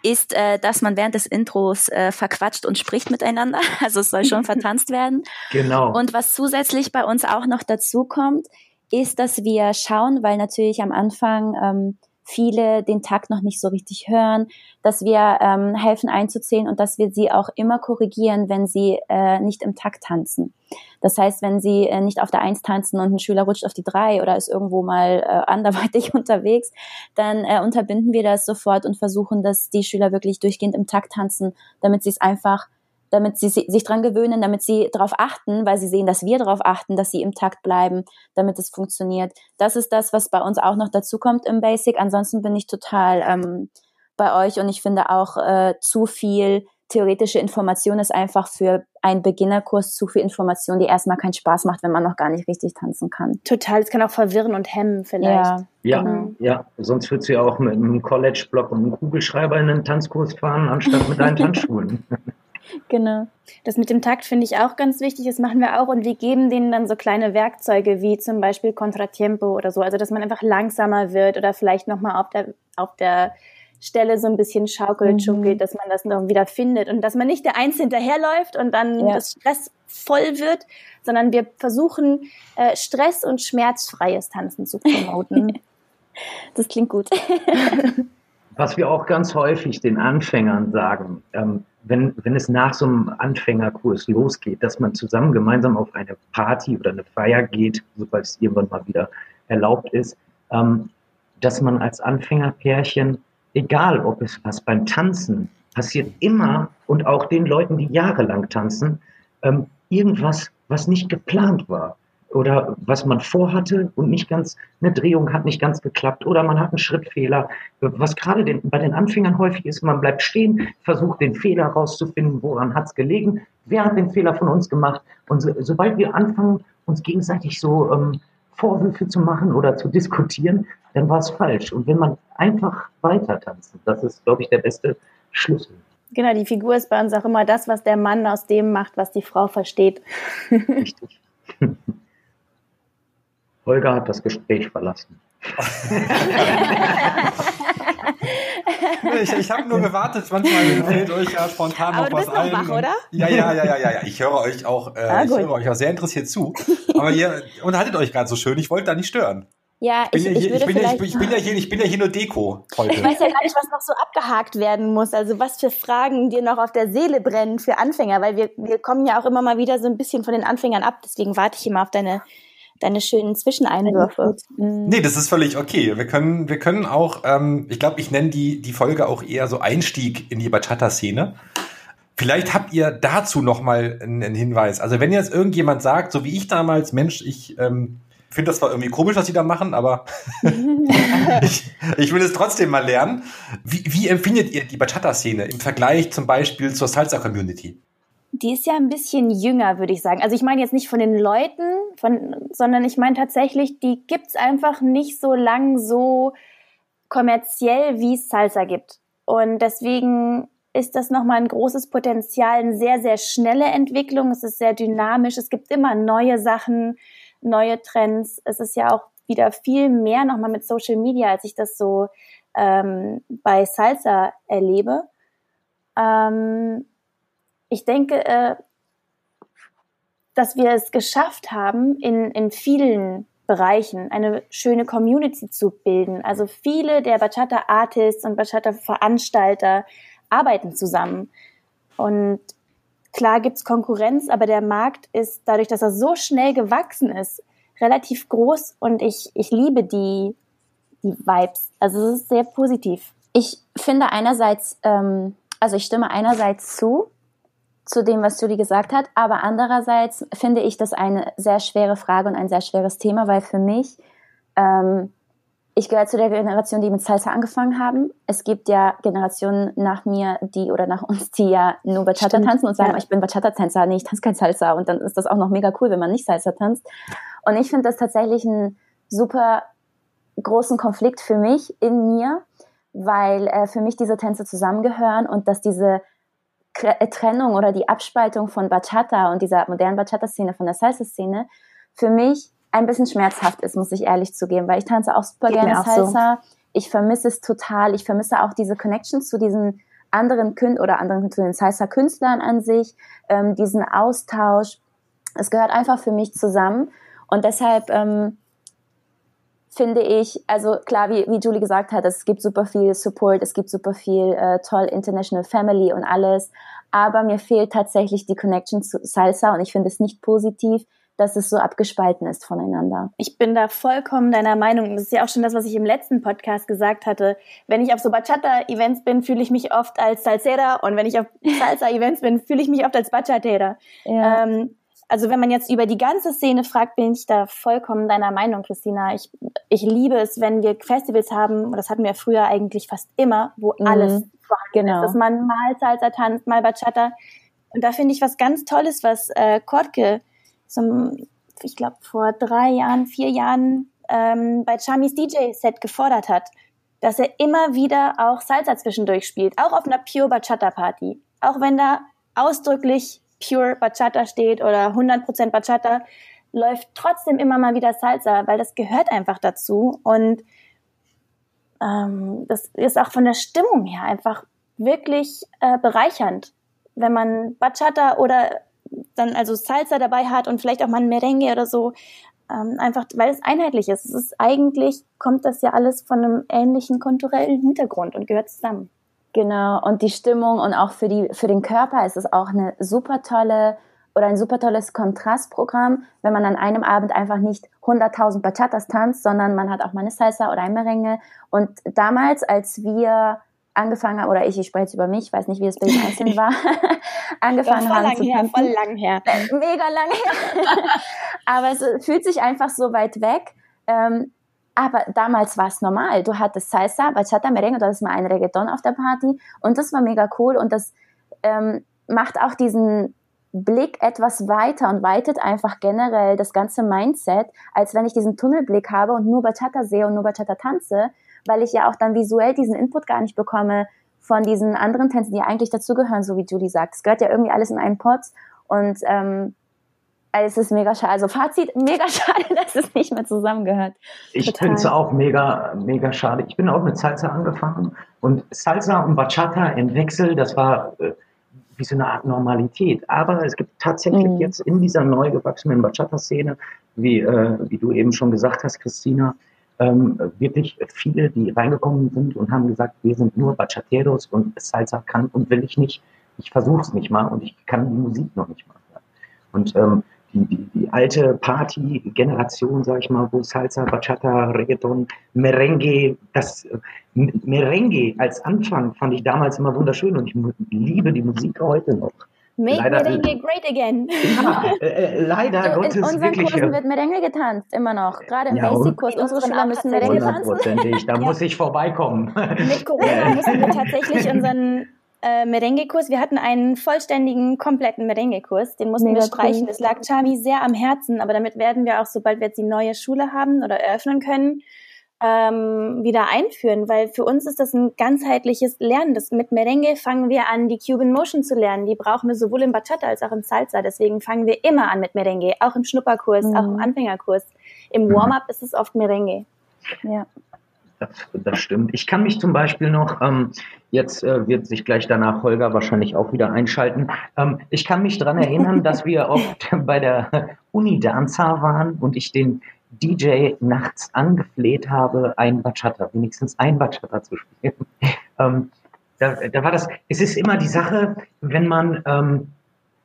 ist, äh, dass man während des Intros äh, verquatscht und spricht miteinander. <laughs> Also es soll schon vertanzt werden. Genau. Und was zusätzlich bei uns auch noch dazu kommt, ist, dass wir schauen, weil natürlich am Anfang ähm, viele den Takt noch nicht so richtig hören, dass wir ähm, helfen einzuzählen und dass wir sie auch immer korrigieren, wenn sie äh, nicht im Takt tanzen. Das heißt, wenn sie äh, nicht auf der Eins tanzen und ein Schüler rutscht auf die Drei oder ist irgendwo mal äh, anderweitig <laughs> unterwegs, dann äh, unterbinden wir das sofort und versuchen, dass die Schüler wirklich durchgehend im Takt tanzen, damit sie es einfach damit sie si- sich dran gewöhnen, damit sie darauf achten, weil sie sehen, dass wir darauf achten, dass sie im Takt bleiben, damit es funktioniert. Das ist das, was bei uns auch noch dazu kommt im Basic. Ansonsten bin ich total ähm, bei euch und ich finde auch äh, zu viel theoretische Information ist einfach für einen Beginnerkurs zu viel Information, die erstmal keinen Spaß macht, wenn man noch gar nicht richtig tanzen kann. Total, es kann auch verwirren und hemmen vielleicht. Ja, Ja, Genau. ja, sonst würdest du ja auch mit einem College-Block und einem Kugelschreiber in einen Tanzkurs fahren, anstatt mit deinen <laughs> Tanzschulen. Genau. Das mit dem Takt finde ich auch ganz wichtig. Das machen wir auch und wir geben denen dann so kleine Werkzeuge wie zum Beispiel Contratiempo oder so. Also dass man einfach langsamer wird oder vielleicht nochmal auf der, auf der Stelle so ein bisschen schaukelt, Mhm. schunkelt, dass man das noch wieder findet und dass man nicht der Eins hinterherläuft und dann Ja. das Stress voll wird, sondern wir versuchen äh, Stress und schmerzfreies Tanzen zu promoten. <laughs> Das klingt gut. <laughs> Was wir auch ganz häufig den Anfängern sagen, ähm, wenn, wenn es nach so einem Anfängerkurs losgeht, dass man zusammen gemeinsam auf eine Party oder eine Feier geht, sobald es irgendwann mal wieder erlaubt ist, ähm, dass man als Anfängerpärchen, egal ob es was beim Tanzen passiert, immer und auch den Leuten, die jahrelang tanzen, ähm, irgendwas, was nicht geplant war oder was man vorhatte und nicht ganz, eine Drehung hat nicht ganz geklappt oder man hat einen Schrittfehler. Was gerade den, bei den Anfängern häufig ist, man bleibt stehen, versucht den Fehler rauszufinden, woran hat es gelegen, wer hat den Fehler von uns gemacht. Und so, sobald wir anfangen, uns gegenseitig so ähm, Vorwürfe zu machen oder zu diskutieren, dann war es falsch. Und wenn man einfach weiter tanzt, das ist, glaube ich, der beste Schlüssel. genau, die Figur ist bei uns auch immer das, was der Mann aus dem macht, was die Frau versteht. Richtig. <laughs> Holger hat das Gespräch verlassen. Ich, ich habe nur gewartet, manchmal fällt euch ja spontan Aber noch du was ein. wach, oder? Ja, ja, ja, ja, ja, ja. Ich höre euch auch, äh, Ah, ich höre euch auch sehr interessiert zu. Aber ihr unterhaltet euch gerade so schön. Ich wollte da nicht stören. Ja, Ich ich, bin, ja ich hier, ich, bin, ja, ich, vielleicht bin, ich, bin ja hier, ich bin ja hier nur Deko Ich heute. weiß ja gar nicht, was noch so abgehakt werden muss. Also was für Fragen dir noch auf der Seele brennen für Anfänger, weil wir, wir kommen ja auch immer mal wieder so ein bisschen von den Anfängern ab. Deswegen warte ich immer auf deine, deine schönen Zwischeneinwürfe. Mhm. Nee, das ist völlig okay. Wir können, wir können auch, ähm, ich glaube, ich nenne die, die Folge auch eher so Einstieg in die Bachata-Szene. Vielleicht habt ihr dazu noch mal einen, einen Hinweis. Also wenn jetzt irgendjemand sagt, so wie ich damals, Mensch, ich ähm, finde das zwar irgendwie komisch, was die da machen, aber <laughs> <laughs> ich, ich will es trotzdem mal lernen. Wie, wie empfindet ihr die Bachata-Szene im Vergleich zum Beispiel zur Salsa-Community? Die ist ja ein bisschen jünger, würde ich sagen. Also ich meine jetzt nicht von den Leuten, von, sondern ich meine tatsächlich, die gibt's einfach nicht so lang so kommerziell, wie es Salsa gibt. Und deswegen ist das nochmal ein großes Potenzial, eine sehr, sehr schnelle Entwicklung. Es ist sehr dynamisch. Es gibt immer neue Sachen, neue Trends. Es ist ja auch wieder viel mehr nochmal mit Social Media, als ich das so ähm, bei Salsa erlebe. Ähm, ich denke, äh, dass wir es geschafft haben, in, in vielen Bereichen eine schöne Community zu bilden. Also viele der Bachata-Artists und Bachata-Veranstalter arbeiten zusammen. Und klar gibt's Konkurrenz, aber der Markt ist dadurch, dass er so schnell gewachsen ist, relativ groß und ich, ich liebe die, die Vibes. Also es ist sehr positiv. Ich finde einerseits, ähm, also ich stimme einerseits zu, zu dem, was Julie gesagt hat, aber andererseits finde ich das eine sehr schwere Frage und ein sehr schweres Thema, weil für mich ähm, ich gehöre zu der Generation, die mit Salsa angefangen haben. Es gibt ja Generationen nach mir, die oder nach uns, die ja nur Bachata Stimmt, tanzen und sagen, ja. ich bin Bachata-Tänzer, nee, ich tanze kein Salsa. Und dann ist das auch noch mega cool, wenn man nicht Salsa tanzt. Und ich finde das tatsächlich einen super großen Konflikt für mich in mir, weil äh, für mich diese Tänze zusammengehören und dass diese Trennung oder die Abspaltung von Bachata und dieser modernen Bachata-Szene von der Salsa-Szene für mich ein bisschen schmerzhaft ist, muss ich ehrlich zugeben, weil ich tanze auch super Geht gerne Salsa. So. Ich vermisse es total. Ich vermisse auch diese Connections zu diesen anderen Künstlern oder anderen zu den Salsa-Künstlern an sich, ähm, diesen Austausch. Es gehört einfach für mich zusammen. Und deshalb ähm, finde ich, also klar, wie, wie Julie gesagt hat, es gibt super viel Support, es gibt super viel äh, toll International Family und alles. Aber mir fehlt tatsächlich die Connection zu Salsa und ich finde es nicht positiv, dass es so abgespalten ist voneinander. Ich bin da vollkommen deiner Meinung. Das ist ja auch schon das, was ich im letzten Podcast gesagt hatte. Wenn ich auf so Bachata-Events bin, fühle ich mich oft als Salsera und wenn ich auf <laughs> Salsa-Events bin, fühle ich mich oft als Bachatera. Ja. Ähm, also wenn man jetzt über die ganze Szene fragt, bin ich da vollkommen deiner Meinung, Christina. Ich, ich liebe es, wenn wir Festivals haben, und das hatten wir früher eigentlich fast immer, wo mhm. alles vorhanden genau. ist. Dass man mal Salsa tanzt, mal Bachata. Und da finde ich was ganz Tolles, was äh, Kortke zum, ich glaube, vor drei Jahren, vier Jahren ähm, bei Chamis DJ-Set gefordert hat, dass er immer wieder auch Salsa zwischendurch spielt, auch auf einer Pure Bachata Party. Auch wenn da ausdrücklich Pure Bachata steht oder 100% Bachata, läuft trotzdem immer mal wieder Salsa, weil das gehört einfach dazu und ähm, das ist auch von der Stimmung her einfach wirklich äh, bereichernd, wenn man Bachata oder dann also Salsa dabei hat und vielleicht auch mal ein Merengue oder so. Ähm, einfach, weil es einheitlich ist. Es ist eigentlich, kommt das ja alles von einem ähnlichen kulturellen Hintergrund und gehört zusammen. Genau, und die Stimmung und auch für, die, für den Körper ist es auch eine super tolle oder ein super tolles Kontrastprogramm, wenn man an einem Abend einfach nicht 100.000 Bachatas tanzt, sondern man hat auch mal eine Salsa oder ein Merengue. Und damals, als wir angefangen haben, oder ich, ich spreche jetzt über mich, weiß nicht, wie es bei den <laughs> Einzelnen war, <laughs> angefangen voll haben lang zu her, voll lang her. Mega lang her. <laughs> aber es fühlt sich einfach so weit weg. Ähm, aber damals war es normal. Du hattest Salsa, Bachata, Merengue, du hattest mal einen Reggaeton auf der Party und das war mega cool und das ähm, macht auch diesen Blick etwas weiter und weitet einfach generell das ganze Mindset, als wenn ich diesen Tunnelblick habe und nur Bachata sehe und nur Bachata tanze, weil ich ja auch dann visuell diesen Input gar nicht bekomme von diesen anderen Tänzen, die eigentlich dazugehören, so wie Julie sagt. Es gehört ja irgendwie alles in einen Pot und ähm, es ist mega schade. Also Fazit, mega <laughs> schade, dass es nicht mehr zusammengehört. Ich finde es auch mega, mega schade. Ich bin auch mit Salsa angefangen und Salsa und Bachata im Wechsel, das war äh, wie so eine Art Normalität. Aber es gibt tatsächlich mhm. jetzt in dieser neu gewachsenen Bachata-Szene, wie, äh, wie du eben schon gesagt hast, Christina, ähm, wirklich viele, die reingekommen sind und haben gesagt, wir sind nur Bachateros und Salsa kann und will ich nicht. Ich versuche es nicht mal und ich kann die Musik noch nicht mal. Und ähm, die, die, die alte Party-Generation, sag ich mal, wo Salsa, Bachata, Reggaeton, Merengue, das Merengue als Anfang fand ich damals immer wunderschön und ich liebe die Musik heute noch. Make Leider- Merengue great again. Ja, äh, äh, leider Du, Gottes in unseren wirklich. Kursen wird Merengue getanzt, immer noch. Gerade im Ja, Basic-Kurs. In Unsere unseren Schüler müssen Merengue tanzen. Hundertprozentig, da <laughs> muss ich vorbeikommen. Mit Corona mussten wir tatsächlich unseren äh, Merengue-Kurs, wir hatten einen vollständigen, kompletten Merengue-Kurs, den mussten Mega wir streichen. cool. Das lag Chami sehr am Herzen, aber damit werden wir auch, sobald wir jetzt die neue Schule haben oder eröffnen können, ähm, wieder einführen, weil für uns ist das ein ganzheitliches Lernen. Das, mit Merengue fangen wir an, die Cuban Motion zu lernen. Die brauchen wir sowohl im Bachata als auch im Salsa. Deswegen fangen wir immer an mit Merengue, auch im Schnupperkurs, Mhm. auch im Anfängerkurs. Im Mhm. Warm-up ist es oft Merengue. Ja. Das, das stimmt. Ich kann mich zum Beispiel noch, ähm, jetzt äh, wird sich gleich danach Holger wahrscheinlich auch wieder einschalten. Ähm, ich kann mich daran erinnern, dass wir oft bei der Uni Danza waren und ich den DJ nachts angefleht habe, ein Bachata, wenigstens ein Bachata zu spielen. <laughs> Ähm, da, da war das, es ist immer die Sache, wenn man, ähm,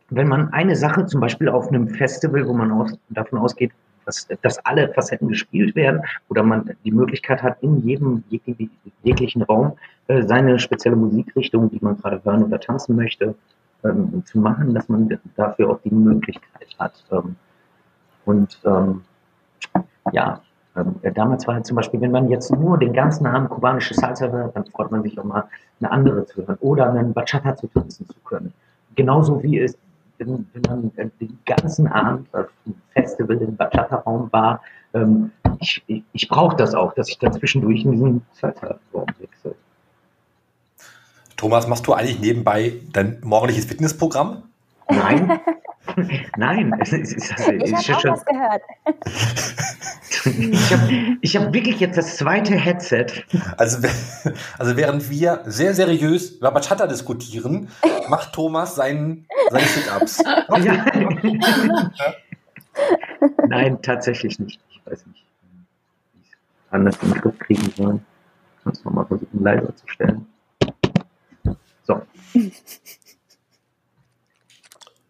wenn man eine Sache zum Beispiel auf einem Festival, wo man aus, davon ausgeht, dass, dass alle Facetten gespielt werden oder man die Möglichkeit hat, in jedem jeglichen, jeglichen Raum äh, seine spezielle Musikrichtung, die man gerade hören oder tanzen möchte, ähm, zu machen, dass man dafür auch die Möglichkeit hat. Ähm, und ähm, ja, ähm, damals war halt zum Beispiel, wenn man jetzt nur den ganzen Abend kubanische Salsa hört, dann freut man sich auch mal eine andere zu hören oder einen Bachata zu tanzen zu können. Genauso wie es, wenn, wenn man äh, den ganzen Abend auf dem Festival im Bachata-Raum war, ähm, ich, ich, ich brauche das auch, dass ich dann zwischendurch in diesen Salsa-Raum wechsle. Thomas, machst du eigentlich nebenbei dein morgendliches Fitnessprogramm? Nein, <laughs> <laughs> nein, <laughs> es ist, es ist, Ich es habe auch schon, was gehört. ich habe ich hab wirklich jetzt das zweite Headset. Also, also während wir sehr seriös über Bachata diskutieren, macht Thomas seinen, seine Sit-Ups. <laughs> Ja. Nein, tatsächlich nicht. Ich weiß nicht, wie ich es anders in den Griff kriegen soll. Kannst du mal versuchen, leiser zu stellen. So.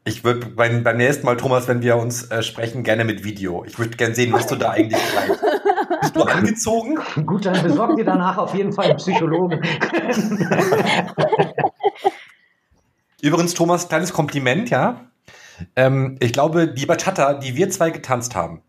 Ich würde beim, beim nächsten Mal, Thomas, wenn wir uns äh, sprechen, gerne mit Video. Ich würde gerne sehen, was du da eigentlich treibst. Bist du angezogen? Gut, dann besorgt ihr danach auf jeden Fall einen Psychologen. Übrigens, Thomas, kleines Kompliment, ja. Ähm, ich glaube, die Bachata, die wir zwei getanzt haben,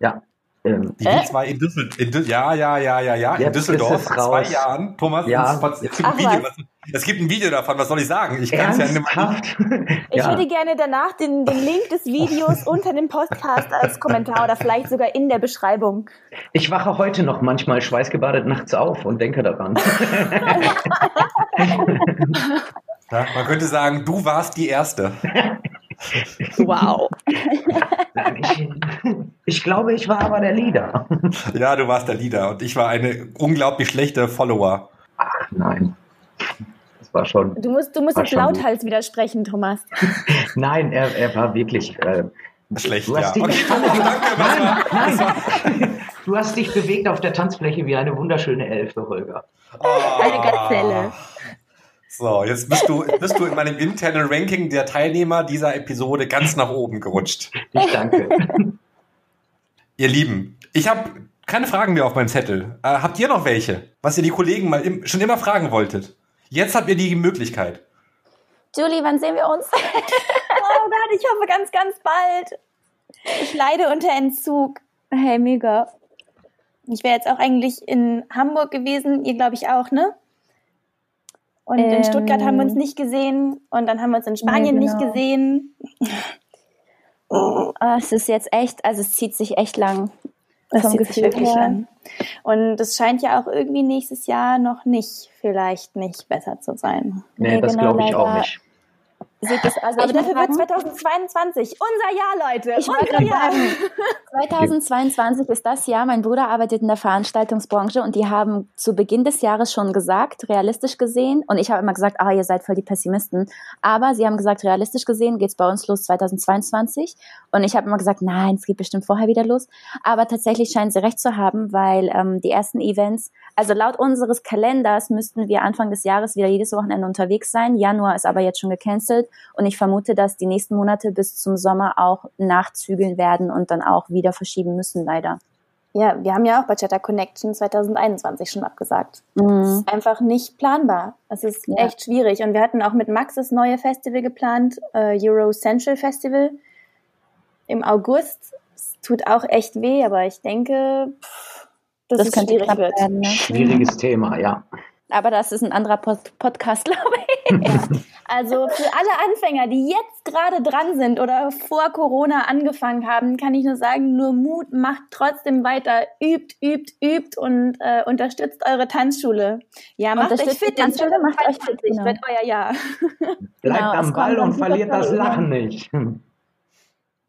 Ja. Ähm, die wir zwei in Düsseldorf, in Dü ja, ja, ja, ja, ja, in Jetzt Düsseldorf ist es vor zwei raus. Jahren. Thomas, Ja. es, es, gibt ein Ach, Video, was? es gibt ein Video davon, was soll ich sagen? Ich kann es ja nicht ernsthaft? <laughs> Ich ja. würde gerne danach den, den Link des Videos <laughs> unter dem Podcast als Kommentar oder vielleicht sogar in der Beschreibung. Ich wache heute noch manchmal schweißgebadet nachts auf und denke daran. <laughs> Ja, man könnte sagen, du warst die Erste. Wow. Ich, <laughs> ich glaube, ich war aber der Leader. <laughs> Ja, du warst der Leader und ich war eine unglaublich schlechte Follower. Ach nein. Das war schon. Du musst, du musst jetzt schon gut. lauthals widersprechen, Thomas. <laughs> Nein, er, er war wirklich. Äh, Schlecht, Du ja. hast dich, Okay, danke. Nein, nein. Du hast dich bewegt auf der Tanzfläche wie eine wunderschöne Elfe, Holger. Oh. Eine Gazelle. So, jetzt bist du, bist du in meinem internen Ranking der Teilnehmer dieser Episode ganz nach oben gerutscht. Ich danke. <laughs> Ihr Lieben, ich habe keine Fragen mehr auf meinem Zettel. Äh, habt ihr noch welche, was ihr die Kollegen mal im, schon immer fragen wolltet? Jetzt habt ihr die Möglichkeit. Julie, wann sehen wir uns? <laughs> Oh Gott, ich hoffe ganz, ganz bald. Ich leide unter Entzug. Hey, mega. Ich wäre jetzt auch eigentlich in Hamburg gewesen, ihr glaube ich auch, ne? Und in Ähm, Stuttgart haben wir uns nicht gesehen und dann haben wir uns in Spanien Nee, nicht genau. gesehen. Ah, es ist jetzt echt, also es zieht sich echt lang. Das vom zieht sich Gefühl wirklich her. an. Und es scheint ja auch irgendwie nächstes Jahr noch nicht, vielleicht nicht besser zu sein. Nee, Nee, das genau, glaube ich auch nicht. Sieht es, also Aber dafür wird sagen, 2022 unser Jahr, Leute. Ich unser Jahr. sagen, <laughs> 2022 ist das Jahr. Mein Bruder arbeitet in der Veranstaltungsbranche und die haben zu Beginn des Jahres schon gesagt, realistisch gesehen, und ich habe immer gesagt, ah, ihr seid voll die Pessimisten. Aber sie haben gesagt, realistisch gesehen geht's bei uns los 2022. Und ich habe immer gesagt, nein, es geht bestimmt vorher wieder los. Aber tatsächlich scheinen sie recht zu haben, weil ähm, die ersten Events, also laut unseres Kalenders müssten wir Anfang des Jahres wieder jedes Wochenende unterwegs sein. Januar ist aber jetzt schon gecancelt und ich vermute, dass die nächsten Monate bis zum Sommer auch nachzügeln werden und dann auch wieder verschieben müssen, leider. ja, wir haben ja auch Bachata Connection 2021 schon abgesagt. Mhm. Es ist einfach nicht planbar. Es ist ja. echt schwierig. Und wir hatten auch mit Max das neue Festival geplant, äh, Euro Central Festival im August. Es tut auch echt weh, aber ich denke, pff, dass das es schwierig wird. Werden, ne? Schwieriges Thema, ja. Aber das ist ein anderer Pod Podcast, <laughs> glaube ich. Also für alle Anfänger, die jetzt gerade dran sind oder vor Corona angefangen haben, kann ich nur sagen, nur Mut, macht trotzdem weiter, übt, übt, übt und äh, unterstützt eure Tanzschule. Ja, macht euch fit, Tanzschule macht euch fit, genau. wird euer Jahr. Bleibt genau, am Ball und verliert das Lachen nicht.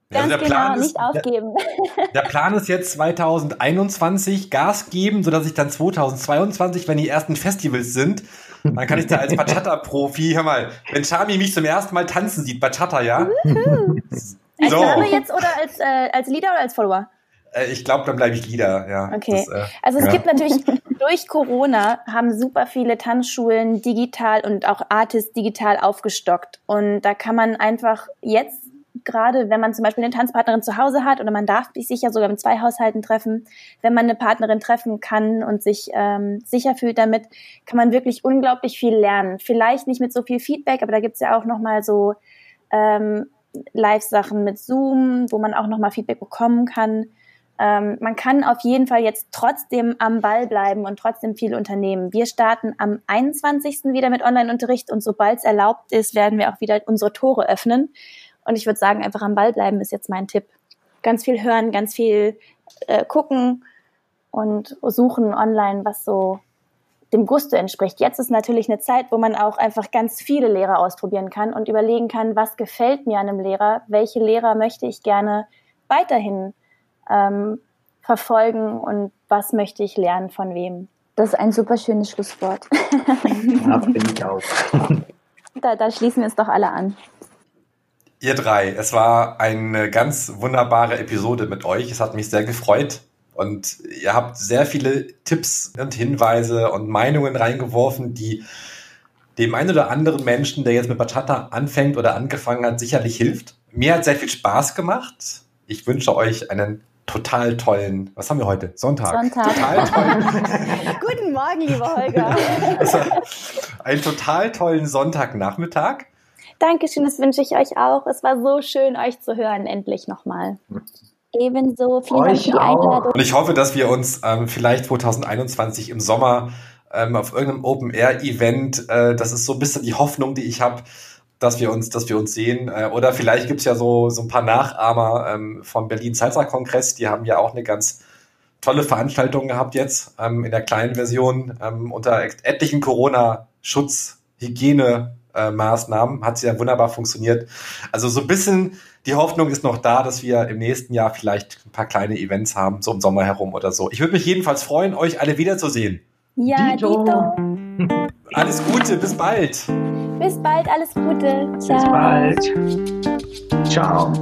Ganz also genau, ist, nicht aufgeben. Der, <laughs> der, Plan ist jetzt 2021 Gas geben, sodass ich dann 2022, wenn die ersten Festivals sind, dann kann ich da als Bachata-Profi, hör mal, wenn Charmi mich zum ersten Mal tanzen sieht, Bachata, ja? Als so. Name jetzt oder als, äh, als Leader oder als Follower? Äh, ich glaube, dann bleibe ich Leader, ja. Okay. Das, äh, also es ja. gibt natürlich, durch Corona haben super viele Tanzschulen digital und auch Artists digital aufgestockt. Und da kann man einfach jetzt gerade wenn man zum Beispiel eine Tanzpartnerin zu Hause hat oder man darf sich ja sogar mit zwei Haushalten treffen, wenn man eine Partnerin treffen kann und sich ähm, sicher fühlt damit, kann man wirklich unglaublich viel lernen. Vielleicht nicht mit so viel Feedback, aber da gibt's ja auch nochmal so ähm, Live-Sachen mit Zoom, wo man auch nochmal Feedback bekommen kann. Ähm, man kann auf jeden Fall jetzt trotzdem am Ball bleiben und trotzdem viel unternehmen. Wir starten am 21. wieder mit Online-Unterricht und sobald es erlaubt ist, werden wir auch wieder unsere Tore öffnen. Und ich würde sagen, einfach am Ball bleiben ist jetzt mein Tipp. Ganz viel hören, ganz viel äh, gucken und suchen online, was so dem Gusto entspricht. Jetzt ist natürlich eine Zeit, wo man auch einfach ganz viele Lehrer ausprobieren kann und überlegen kann, was gefällt mir an einem Lehrer, welche Lehrer möchte ich gerne weiterhin ähm, verfolgen und was möchte ich lernen von wem. Das ist ein super schönes Schlusswort. Ja, finde ich auch. <laughs> Da, da schließen wir uns doch alle an. Ihr drei, es war eine ganz wunderbare Episode mit euch. Es hat mich sehr gefreut. Und ihr habt sehr viele Tipps und Hinweise und Meinungen reingeworfen, die dem einen oder anderen Menschen, der jetzt mit Bachata anfängt oder angefangen hat, sicherlich hilft. Mir hat sehr viel Spaß gemacht. Ich wünsche euch einen total tollen, was haben wir heute? Sonntag. Sonntag. Total tollen. <laughs> Guten Morgen, lieber Holger. einen total tollen Sonntagnachmittag. Dankeschön, das wünsche ich euch auch. Es war so schön, euch zu hören, endlich nochmal. Ebenso, vielen Dank für die Einladung. Und ich hoffe, dass wir uns ähm, vielleicht 2021 im Sommer ähm, auf irgendeinem Open-Air-Event, äh, das ist so ein bisschen die Hoffnung, die ich habe, dass wir uns, dass wir uns sehen. Äh, oder vielleicht gibt's ja so, so ein paar Nachahmer ähm, vom Berlin Salsa Kongress, die haben ja auch eine ganz tolle Veranstaltung gehabt jetzt ähm, in der kleinen Version ähm, unter etlichen Corona-Schutz, Hygiene äh, Maßnahmen. Hat ja wunderbar funktioniert. Also so ein bisschen die Hoffnung ist noch da, dass wir im nächsten Jahr vielleicht ein paar kleine Events haben, so im Sommer herum oder so. Ich würde mich jedenfalls freuen, euch alle wiederzusehen. Ja, Dito. Dito. Alles Gute, bis bald. Bis bald, alles Gute. Ciao. Bis bald. Ciao.